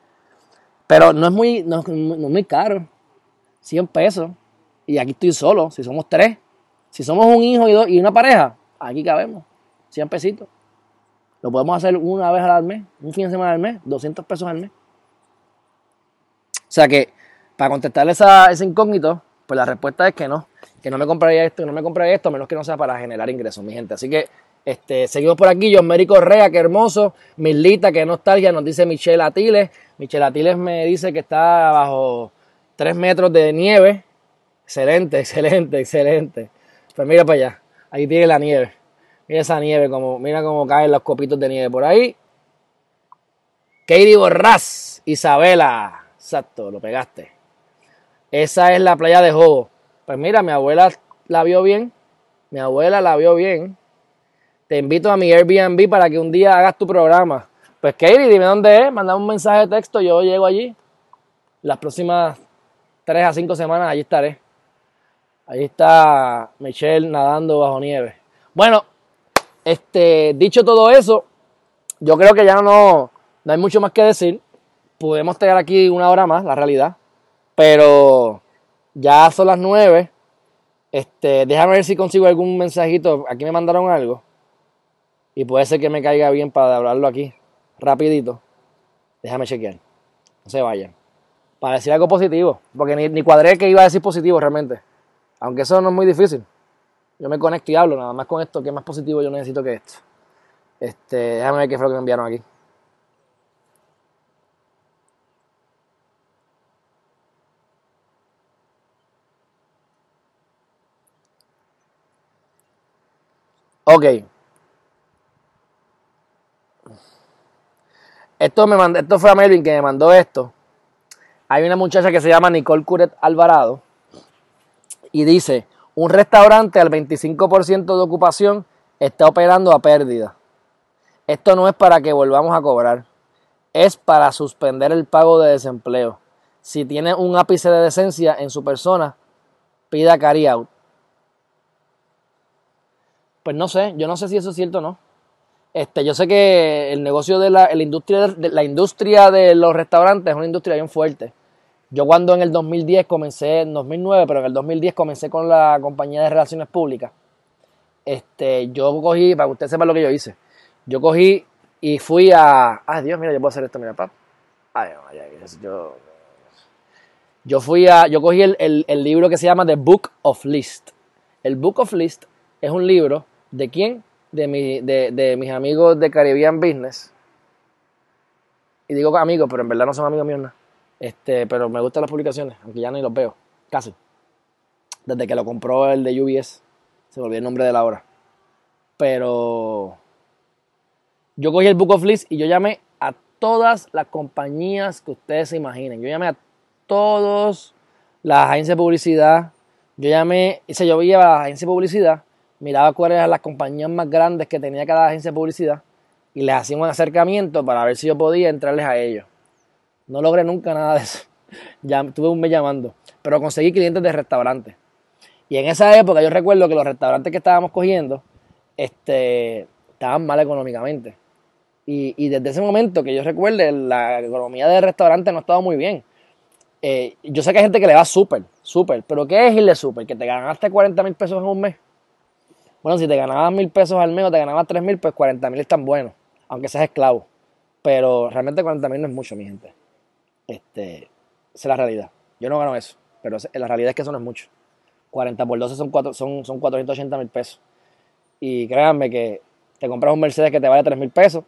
Pero no es muy, no, es muy caro. 100 pesos. Y aquí estoy solo. Si somos tres. Si somos un hijo y, dos, y una pareja, aquí cabemos. 100 pesitos. Lo podemos hacer una vez al mes, un fin de semana al mes, 200 pesos al mes. O sea que, para contestarle esa, ese incógnito, pues la respuesta es que no. Que no me compraría esto, que no me compraría esto, a menos que no sea para generar ingresos, mi gente. Así que este, seguimos por aquí. John Mary Correa, qué hermoso. Milita, qué nostalgia, nos dice Michelle Atiles. Michelle Atiles me dice que está bajo 3 metros de nieve. Excelente, <laughs> excelente, excelente. Pues mira para allá. Ahí tiene la nieve. Mira esa nieve, como, mira cómo caen los copitos de nieve por ahí. Katie Borrás, Isabela. Exacto, lo pegaste. Esa es la playa de Jobo. Pues mira, mi abuela la vio bien. Mi abuela la vio bien te invito a mi Airbnb para que un día hagas tu programa. Pues Katie, dime dónde es, manda un mensaje de texto, yo llego allí. Las próximas 3 a 5 semanas allí estaré. Allí está Michelle nadando bajo nieve. Bueno, este, dicho todo eso, yo creo que ya no, no hay mucho más que decir. Podemos estar aquí una hora más, la realidad. Pero ya son las 9. Este, déjame ver si consigo algún mensajito. Aquí me mandaron algo y puede ser que me caiga bien para hablarlo aquí rapidito. Déjame chequear. No se vayan. Para decir algo positivo. Porque ni, ni cuadré que iba a decir positivo realmente. Aunque eso no es muy difícil. Yo me conecto y hablo nada más con esto. que más positivo yo necesito que esto? Este, déjame ver qué fue lo que me enviaron aquí. Ok. Esto, me esto fue a Melvin que me mandó esto. Hay una muchacha que se llama Nicole Curet Alvarado y dice, un restaurante al 25% de ocupación está operando a pérdida. Esto no es para que volvamos a cobrar, es para suspender el pago de desempleo. Si tiene un ápice de decencia en su persona, pida carry out. Pues no sé, yo no sé si eso es cierto o no. Este, yo sé que el negocio de la, industria, de la industria de los restaurantes es una industria bien fuerte. Yo cuando en el 2010 comencé, en 2009, pero en el 2010 comencé con la compañía de relaciones públicas, este, yo cogí, para que usted sepa lo que yo hice, yo cogí y fui a, ay Dios, mira, yo puedo hacer esto, mira, papá. Ay, ay, yo, yo fui a, yo cogí el, el libro que se llama The Book of List. El Book of List es un libro de quién? de, mi, de, de mis amigos de Caribbean Business. Y digo amigos, pero en verdad no son amigos míos. Este, pero me gustan las publicaciones, aunque ya ni los veo, casi. Desde que lo compró el de UBS, se volvió el nombre de la hora. Pero yo cogí el Book of List y yo llamé a todas las compañías que ustedes se imaginen. Yo llamé a todas las agencias de publicidad. Yo llamé, se yo veía a las agencias de publicidad miraba cuáles eran las compañías más grandes que tenía cada agencia de publicidad y les hacía un acercamiento para ver si yo podía entrarles a ellos. No logré nunca nada de eso. <laughs> Ya tuve un mes llamando, pero conseguí clientes de restaurantes. Y en esa época yo recuerdo que los restaurantes que estábamos cogiendo este, estaban mal económicamente. Y, desde ese momento que yo recuerde, la economía de restaurantes no estaba muy bien. Eh, yo sé que hay gente que le va súper, súper, pero ¿qué es irle súper? Que te ganaste 40 mil pesos en un mes. Bueno, si te ganabas mil pesos al mes o te ganabas tres mil, pues 40 mil están buenos, aunque seas esclavo. Pero realmente 40 mil no es mucho, mi gente. Este, esa es la realidad. Yo no gano eso, pero la realidad es que eso no es mucho. 40 por 12 son, son, son 480 mil pesos. Y créanme que te compras un Mercedes que te vale 3 mil pesos,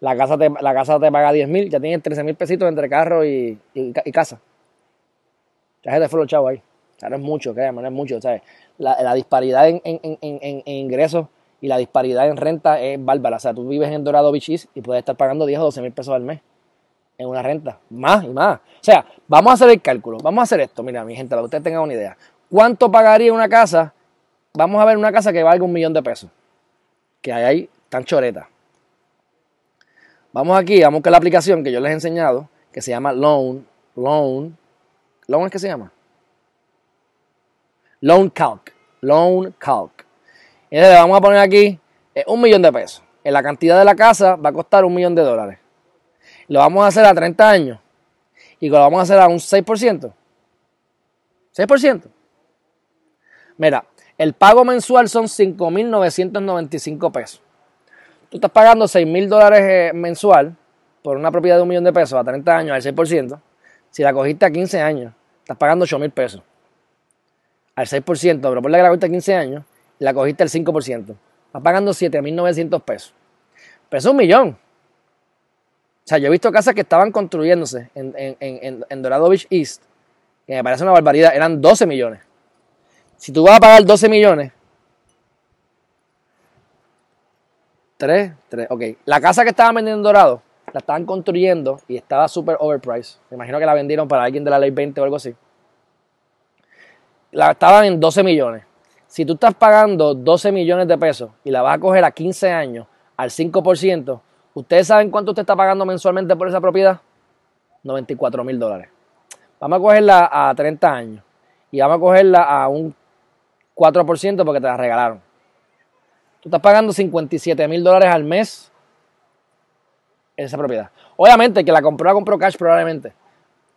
la casa te, la casa te paga 10 mil, ya tienes 13 mil pesitos entre carro y, y, casa. Ya se te fue los chavos ahí. O sea, no es mucho, créanme, no es mucho. ¿sabes? la, disparidad en, ingresos y la disparidad en renta es bárbara. O sea, tú vives en Dorado Beach y puedes estar pagando 10 o 12 mil pesos al mes en una renta. Más y más. O sea, vamos a hacer el cálculo. Vamos a hacer esto. Mira, mi gente, para que ustedes tengan una idea. ¿Cuánto pagaría una casa? Vamos a ver una casa que valga un millón de pesos. Que hay ahí tan choreta. Vamos aquí, vamos con la aplicación que yo les he enseñado, que se llama Loan, Loan, ¿Loan es que se llama? Loan Calc, Loan Calc. Le vamos a poner aquí eh, un millón de pesos. En la cantidad de la casa va a costar un millón de dólares. Lo vamos a hacer a 30 años y lo vamos a hacer a un 6%. 6%. Mira, el pago mensual son 5.995 pesos. Tú estás pagando 6.000 dólares eh, mensual por una propiedad de un millón de pesos a 30 años al 6%. Si la cogiste a 15 años, estás pagando 8.000 pesos. Al 6%, pero por la que la cogiste a 15 años la cogiste al 5%. Estás pagando 7.900 pesos. Pero es un millón. O sea, yo he visto casas que estaban construyéndose en, en, en Dorado Beach East, que me parece una barbaridad, eran 12 millones. Si tú vas a pagar 12 millones, 3, 3, ok. La casa que estaban vendiendo en Dorado, la estaban construyendo y estaba súper overpriced. Me imagino que la vendieron para alguien de la ley 20 o algo así. La estaban en 12 millones. Si tú estás pagando 12 millones de pesos y la vas a coger a 15 años al 5%, ¿ustedes saben cuánto usted está pagando mensualmente por esa propiedad? 94 mil dólares. Vamos a cogerla a 30 años y vamos a cogerla a un 4% porque te la regalaron. Tú estás pagando 57 mil dólares al mes en esa propiedad. Obviamente que la compró, la compró cash probablemente.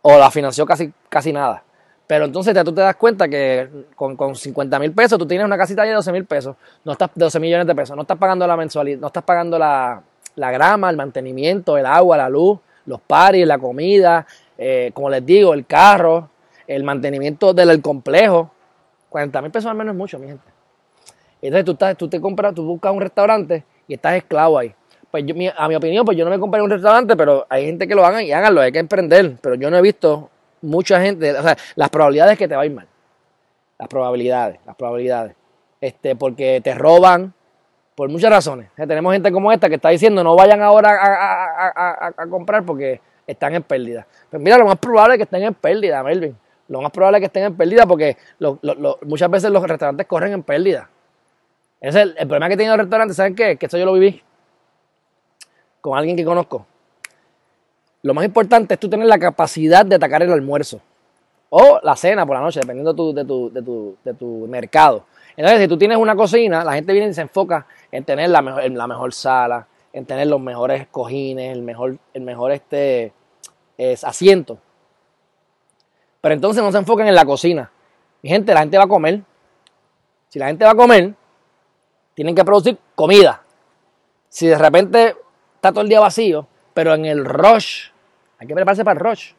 O la financió casi, casi nada. Pero entonces tú te das cuenta que con, con 50 mil pesos tú tienes una casita de 12 mil pesos, no estás 12 millones de pesos, no estás pagando la mensualidad, no estás pagando la, grama, el mantenimiento, el agua, la luz, los paris, la comida, eh, como les digo, el carro, el mantenimiento del complejo. 40 mil pesos al menos es mucho, mi gente. Entonces tú, estás, tú te compras, tú buscas un restaurante y estás esclavo ahí. Pues yo, a mi opinión, pues yo no me compré un restaurante, pero hay gente que lo hagan y háganlo, hay que emprender. Pero yo no he visto mucha gente, o sea, las probabilidades que te va a ir mal. Las probabilidades, las probabilidades. Este, porque te roban por muchas razones. tenemos gente como esta que está diciendo no vayan ahora a, comprar porque están en pérdida. Pues mira, lo más probable es que estén en pérdida, Melvin. Lo más probable es que estén en pérdida porque muchas veces los restaurantes corren en pérdida. es el, problema que tiene el restaurante, ¿saben qué? Que eso yo lo viví con alguien que conozco. Lo más importante es tú tener la capacidad de atacar el almuerzo o la cena por la noche, dependiendo de tu, de tu, de tu, mercado. Entonces, si tú tienes una cocina, la gente viene y se enfoca en tener la mejor, la mejor sala, en tener los mejores cojines, el mejor, el mejor este, es, asiento. Pero entonces no se enfocan en la cocina. Mi gente, la gente va a comer. Si la gente va a comer, tienen que producir comida. Si de repente está todo el día vacío, pero en el rush, hay que prepararse para el rush.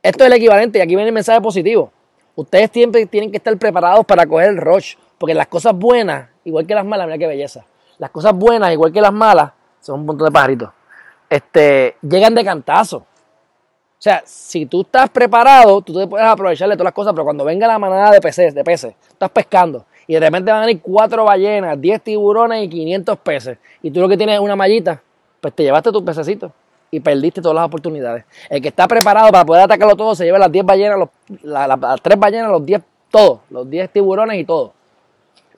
Esto es el equivalente, y aquí viene el mensaje positivo. Ustedes siempre tienen que estar preparados para coger el rush, porque las cosas buenas, igual que las malas, mira qué belleza. Las cosas buenas, igual que las malas, son un punto de pajaritos. Este, llegan de cantazo. O sea, si tú estás preparado, tú te puedes aprovechar de todas las cosas, pero cuando venga la manada de peces, de peces, estás pescando y de repente van a venir cuatro ballenas, diez tiburones y 500 peces, y tú lo que tienes es una mallita, pues te llevaste tus pececitos y perdiste todas las oportunidades. El que está preparado para poder atacarlo todo se lleva las 10 ballenas, las 3 ballenas, los 10, todos, los 10 tiburones y todo.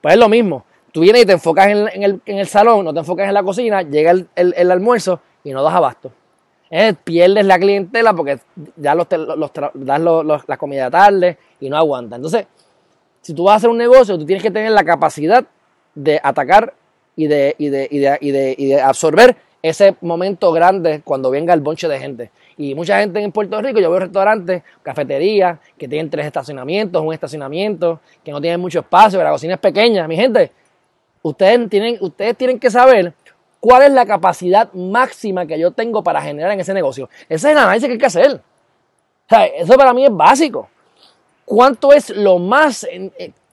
Pues es lo mismo. Tú vienes y te enfocas en, el, salón, no te enfocas en la cocina, llega el, almuerzo y no das abasto. pierdes la clientela porque ya los, das la comida tarde y no aguanta. Entonces, si tú vas a hacer un negocio, tú tienes que tener la capacidad de atacar y de, y de, y de, y de absorber ese momento grande cuando venga el bonche de gente. Y mucha gente en Puerto Rico, yo veo restaurantes, cafeterías, que tienen tres estacionamientos, un estacionamiento, que no tienen mucho espacio, que la cocina es pequeña. Mi gente, ustedes tienen, ustedes tienen que saber cuál es la capacidad máxima que yo tengo para generar en ese negocio. Ese es el análisis que hay que hacer. Eso para mí es básico. ¿Cuánto es lo más,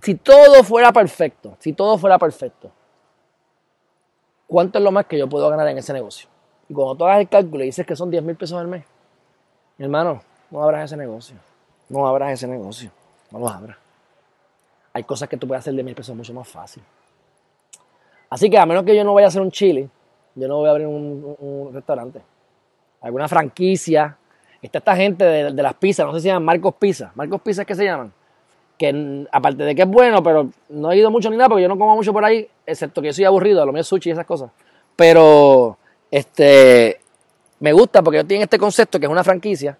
si todo fuera perfecto, si todo fuera perfecto? ¿Cuánto es lo más que yo puedo ganar en ese negocio? Y cuando tú hagas el cálculo y dices que son 10 mil pesos al mes, hermano, no abras ese negocio. No abras ese negocio. No lo abras. Hay cosas que tú puedes hacer de mil pesos mucho más fácil. Así que a menos que yo no vaya a hacer un chile, yo no voy a abrir un, restaurante. Alguna franquicia. Está esta gente de, de, las pizzas, no sé si se llaman Marcos Pizza. Marcos Pizza es que se llaman que aparte de que es bueno, pero no he ido mucho ni nada porque yo no como mucho por ahí, excepto que yo soy aburrido, lo mío sushi y esas cosas. Pero este me gusta porque ellos tienen este concepto que es una franquicia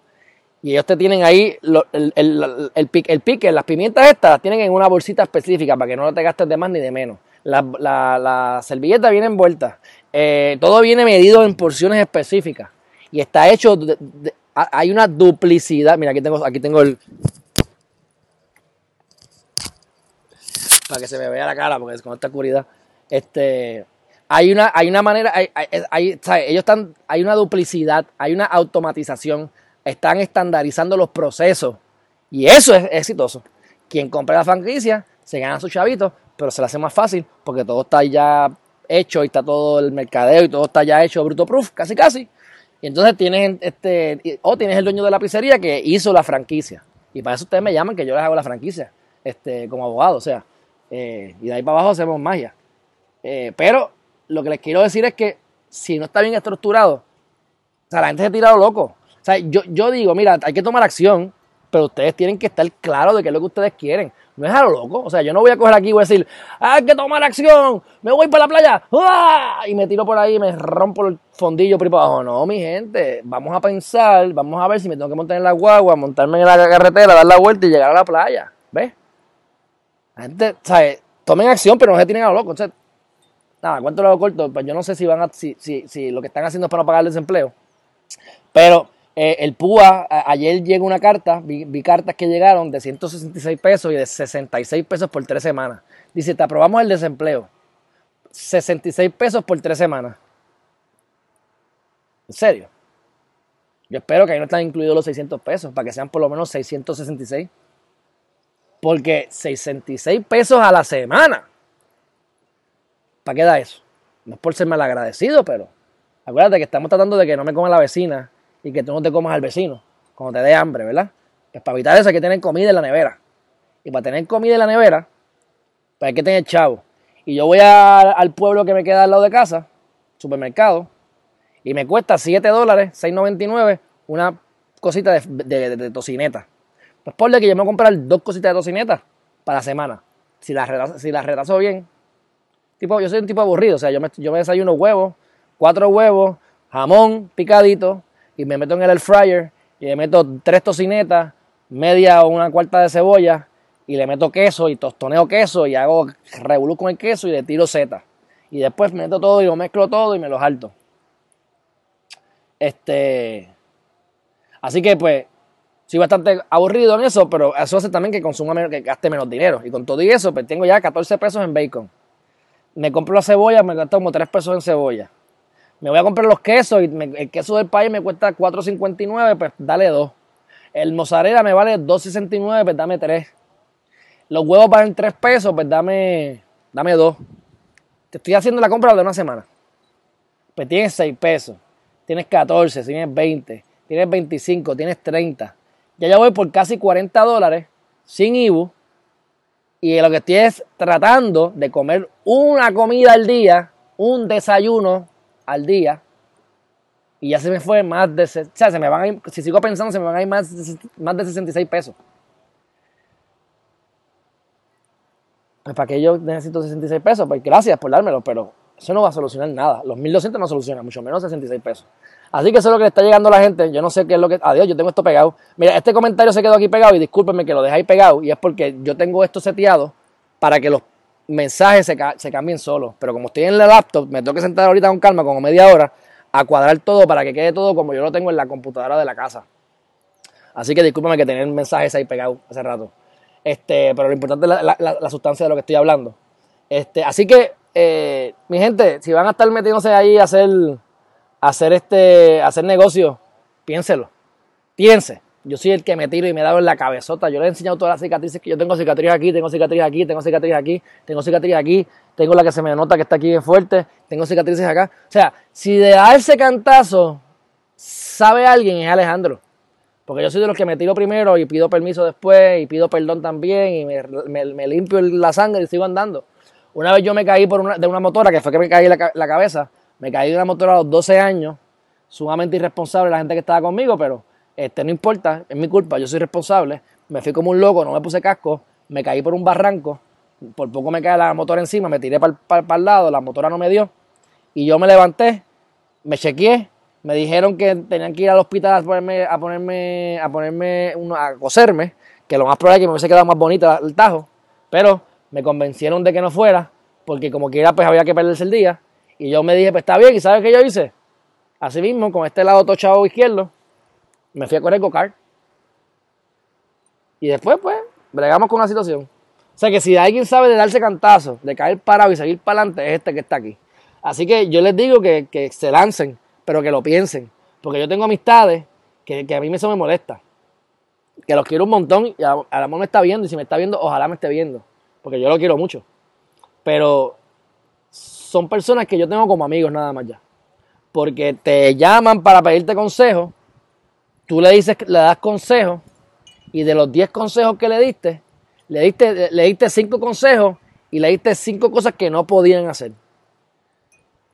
y ellos te tienen ahí el, el, el, pique, las pimientas estas las tienen en una bolsita específica para que no te gastes de más ni de menos. La, la, servilleta viene envuelta. Eh, todo viene medido en porciones específicas. Y está hecho. hay una duplicidad. Mira, aquí tengo, aquí tengo el. Para que se me vea la cara, porque es con esta oscuridad. Este. Hay una, hay una manera. Hay, hay, ellos están. Hay una duplicidad. Hay una automatización están estandarizando los procesos. Y eso es exitoso. Quien compra la franquicia se gana su chavito, pero se le hace más fácil porque todo está ya hecho y está todo el mercadeo y todo está ya hecho bruto proof, casi casi. Y entonces tienes este, o tienes el dueño de la pizzería que hizo la franquicia. Y para eso ustedes me llaman que yo les hago la franquicia, este, como abogado, o sea. Eh, y de ahí para abajo hacemos magia. Eh, pero lo que les quiero decir es que si no está bien estructurado, o sea, la gente se tira loco. O sea, yo, yo digo, mira, hay que tomar acción, pero ustedes tienen que estar claros de qué es lo que ustedes quieren. No es a lo loco. O sea, yo no voy a coger aquí y voy a decir, hay que tomar acción, me voy para la playa, y me tiro por ahí me rompo el fondillo por ahí para abajo. No, mi gente, vamos a pensar, vamos a ver si me tengo que montar en la guagua, montarme en la carretera, dar la vuelta y llegar a la playa. La gente, ¿sabes? Tomen acción, pero no se tienen a lo loco. Entonces, nada, cuento lo corto, pues yo no sé si van a, si, si, si lo que están haciendo es para no pagar el desempleo. Pero eh, el PUA, ayer llegó una carta, vi, cartas que llegaron de 166 pesos y de 66 pesos por tres semanas. Dice, te aprobamos el desempleo. 66 pesos por tres semanas. ¿En serio? Yo espero que ahí no están incluidos los 600 pesos, para que sean por lo menos 666. Porque 66 pesos a la semana. ¿Para qué da eso? No es por ser mal agradecido, pero acuérdate que estamos tratando de que no me coma la vecina y que tú no te comas al vecino cuando te dé hambre, ¿verdad? Pues para evitar eso hay que tener comida en la nevera. Y para tener comida en la nevera, pues hay que tener chavo. Y yo voy al pueblo que me queda al lado de casa, supermercado, y me cuesta 7 dólares, 6.99, una cosita de, tocineta. Pues que yo me voy a comprar dos cositas de tocineta para la semana. Si las retraso bien. Tipo, yo soy un tipo aburrido, o sea, yo me, yo me desayuno huevos, cuatro huevos, jamón picadito, y me meto en el air fryer y le meto tres tocinetas, media o una cuarta de cebolla y le meto queso y tostoneo queso y hago revolú con el queso y le tiro seta. Y después me meto todo y lo mezclo todo y me lo salto. Este. Así que pues, soy bastante aburrido en eso, pero eso hace también que consuma menos, que gaste menos dinero. Y con todo y eso, pues tengo ya 14 pesos en bacon. Me compro la cebolla, me gasto como 3 pesos en cebolla me voy a comprar los quesos y el queso del país me cuesta 4.59, pues dale 2. El mozzarella me vale 2.69, pues dame 3. Los huevos valen 3 pesos, pues dame, dame 2. Te estoy haciendo la compra de una semana. Pues tienes 6 pesos, tienes 14, tienes 20, tienes 25, tienes 30. Ya ya voy por casi 40 dólares sin IBU. Y lo que estoy es tratando de comer una comida al día, un desayuno al día y ya se me fue más de, o sea, se me van a ir, si sigo pensando, se me van a ir más, más de 66 pesos. Pues para que yo necesito 66 pesos, pues gracias por dármelo, pero eso no va a solucionar nada. Los 1200 no solucionan, mucho menos 66 pesos. Así que eso es lo que le está llegando a la gente. Yo no sé qué es lo que. Adiós, yo tengo esto pegado. Mira, este comentario se quedó aquí pegado y discúlpenme que lo ahí pegado. Y es porque yo tengo esto seteado para que los mensajes se, cambien solos. Pero como estoy en la laptop, me tengo que sentar ahorita con calma, como media hora, a cuadrar todo para que quede todo como yo lo tengo en la computadora de la casa. Así que discúlpame que tener mensajes ahí pegados hace rato. Este, pero lo importante es la, sustancia de lo que estoy hablando. Este, así que, eh, mi gente, si van a estar metiéndose ahí a hacer, hacer, este, hacer negocio, piénselo. Piense. Yo soy el que me tiro y me da en la cabezota. Yo le he enseñado todas las cicatrices que yo tengo cicatrices aquí, tengo cicatrices aquí, tengo cicatrices aquí, tengo cicatrices aquí, tengo la que se me nota que está aquí bien fuerte, tengo cicatrices acá. O sea, si de darse cantazo sabe alguien es Alejandro. Porque yo soy de los que me tiro primero y pido permiso después y pido perdón también y me, limpio la sangre y sigo andando. Una vez yo me caí por una, de una motora, que fue que me caí la cabeza, me caí de una motora a los 12 años, sumamente irresponsable la gente que estaba conmigo, pero este, no importa, es mi culpa, yo soy responsable. Me fui como un loco, no me puse casco, me caí por un barranco, por poco me cae la motora encima, me tiré para el lado, la motora no me dio. Y yo me levanté, me chequeé Me dijeron que tenían que ir al hospital a ponerme, a ponerme, a ponerme, a coserme, que lo más probable es que me hubiese quedado más bonito el tajo, pero me convencieron de que no fuera, porque como quiera pues había que perderse el día, y yo me dije, pues está bien, ¿y sabes qué yo hice? Así mismo, con este lado tochado izquierdo, me fui a correr go-kart. Y después, pues, bregamos con la situación. O sea que si alguien sabe de darse cantazo, de caer parado y seguir para adelante, es este que está aquí. Así que yo les digo que, se lancen, pero que lo piensen. Porque yo tengo amistades que, a mí eso me molesta. Que los quiero un montón y a, a me está viendo. Y si me está viendo, ojalá me esté viendo. Porque yo lo quiero mucho. Pero son personas que yo tengo como amigos nada más ya. Porque te llaman para pedirte consejo. Tú le dices, le das consejo. Y de los 10 consejos que le diste, le diste, le diste consejos y le diste cinco cosas que no podían hacer.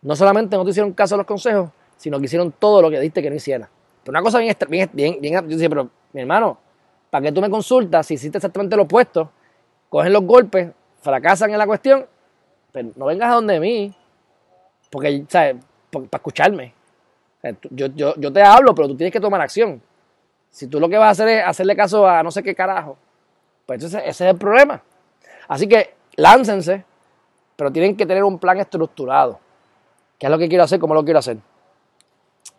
No solamente no te hicieron caso a los consejos, sino que hicieron todo lo que diste que no hiciera. Pero una cosa bien, bien, bien, bien yo decía, pero mi hermano, ¿para qué tú me consultas si hiciste exactamente lo opuesto? Cogen los golpes, fracasan en la cuestión, pero no vengas a donde mí, porque, ¿sabes? Para escucharme. yo, yo, yo te hablo, pero tú tienes que tomar acción. Si tú lo que vas a hacer es hacerle caso a no sé qué carajo, pues ese, ese es el problema. Así que láncense, pero tienen que tener un plan estructurado. ¿Qué es lo que quiero hacer? ¿Cómo lo quiero hacer?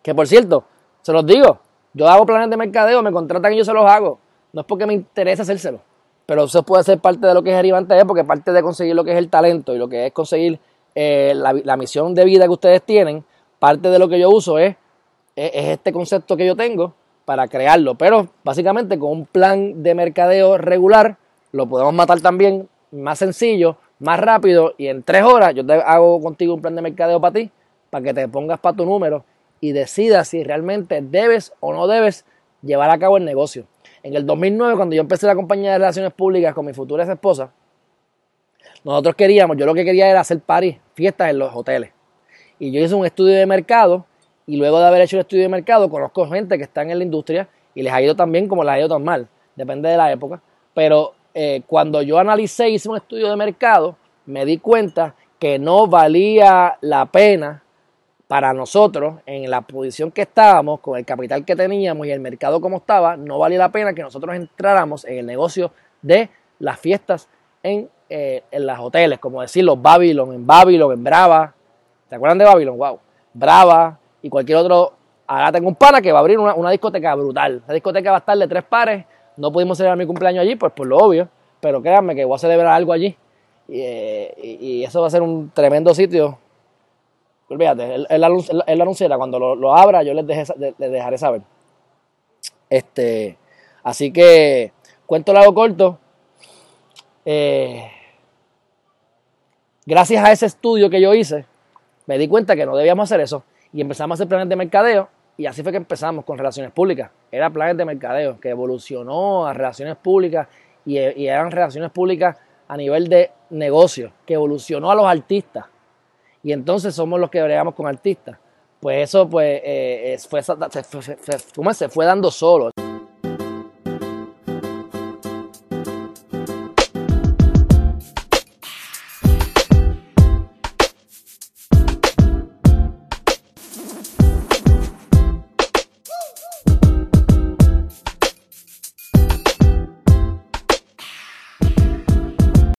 Que por cierto, se los digo, yo hago planes de mercadeo, me contratan y yo se los hago. No es porque me interese hacérselo, pero eso puede ser parte de lo que es Arribante, porque parte de conseguir lo que es el talento y lo que es conseguir eh, la, misión de vida que ustedes tienen, parte de lo que yo uso es, es, este concepto que yo tengo para crearlo. Pero básicamente con un plan de mercadeo regular lo podemos matar también más sencillo, más rápido y en tres horas yo te hago contigo un plan de mercadeo para ti, para que te pongas para tu número y decidas si realmente debes o no debes llevar a cabo el negocio. En el 2009, cuando yo empecé la compañía de relaciones públicas con mi futura esposa, nosotros queríamos, yo lo que quería era hacer parties, fiestas en los hoteles. Y yo hice un estudio de mercado y luego de haber hecho el estudio de mercado conozco gente que está en la industria y les ha ido tan bien como les ha ido tan mal, depende de la época. Pero eh, cuando yo analicé, hice un estudio de mercado, me di cuenta que no valía la pena para nosotros, en la posición que estábamos, con el capital que teníamos y el mercado como estaba, no valía la pena que nosotros entráramos en el negocio de las fiestas en, eh, en los hoteles, como decir los Babylon, en Babylon, en Brava. ¿Se acuerdan de Babylon? Wow. Brava y cualquier otro. Ahora tengo un pana que va a abrir una, una discoteca brutal. La discoteca va a estar de tres pares no pudimos celebrar mi cumpleaños allí, pues por lo obvio, pero créanme que voy a celebrar algo allí. Y, eh, eso va a ser un tremendo sitio. Olvídate, él, él, anunciará, cuando lo, abra yo les, dejaré saber. Este, así que, cuento largo corto. Eh, gracias a ese estudio que yo hice, me di cuenta que no debíamos hacer eso y empezamos a hacer planes de mercadeo y así fue que empezamos con relaciones públicas. Era planes de mercadeo que evolucionó a relaciones públicas y, eran relaciones públicas a nivel de negocio, que evolucionó a los artistas. Y entonces somos los que bregamos con artistas. Pues eso pues, se, fue dando solo.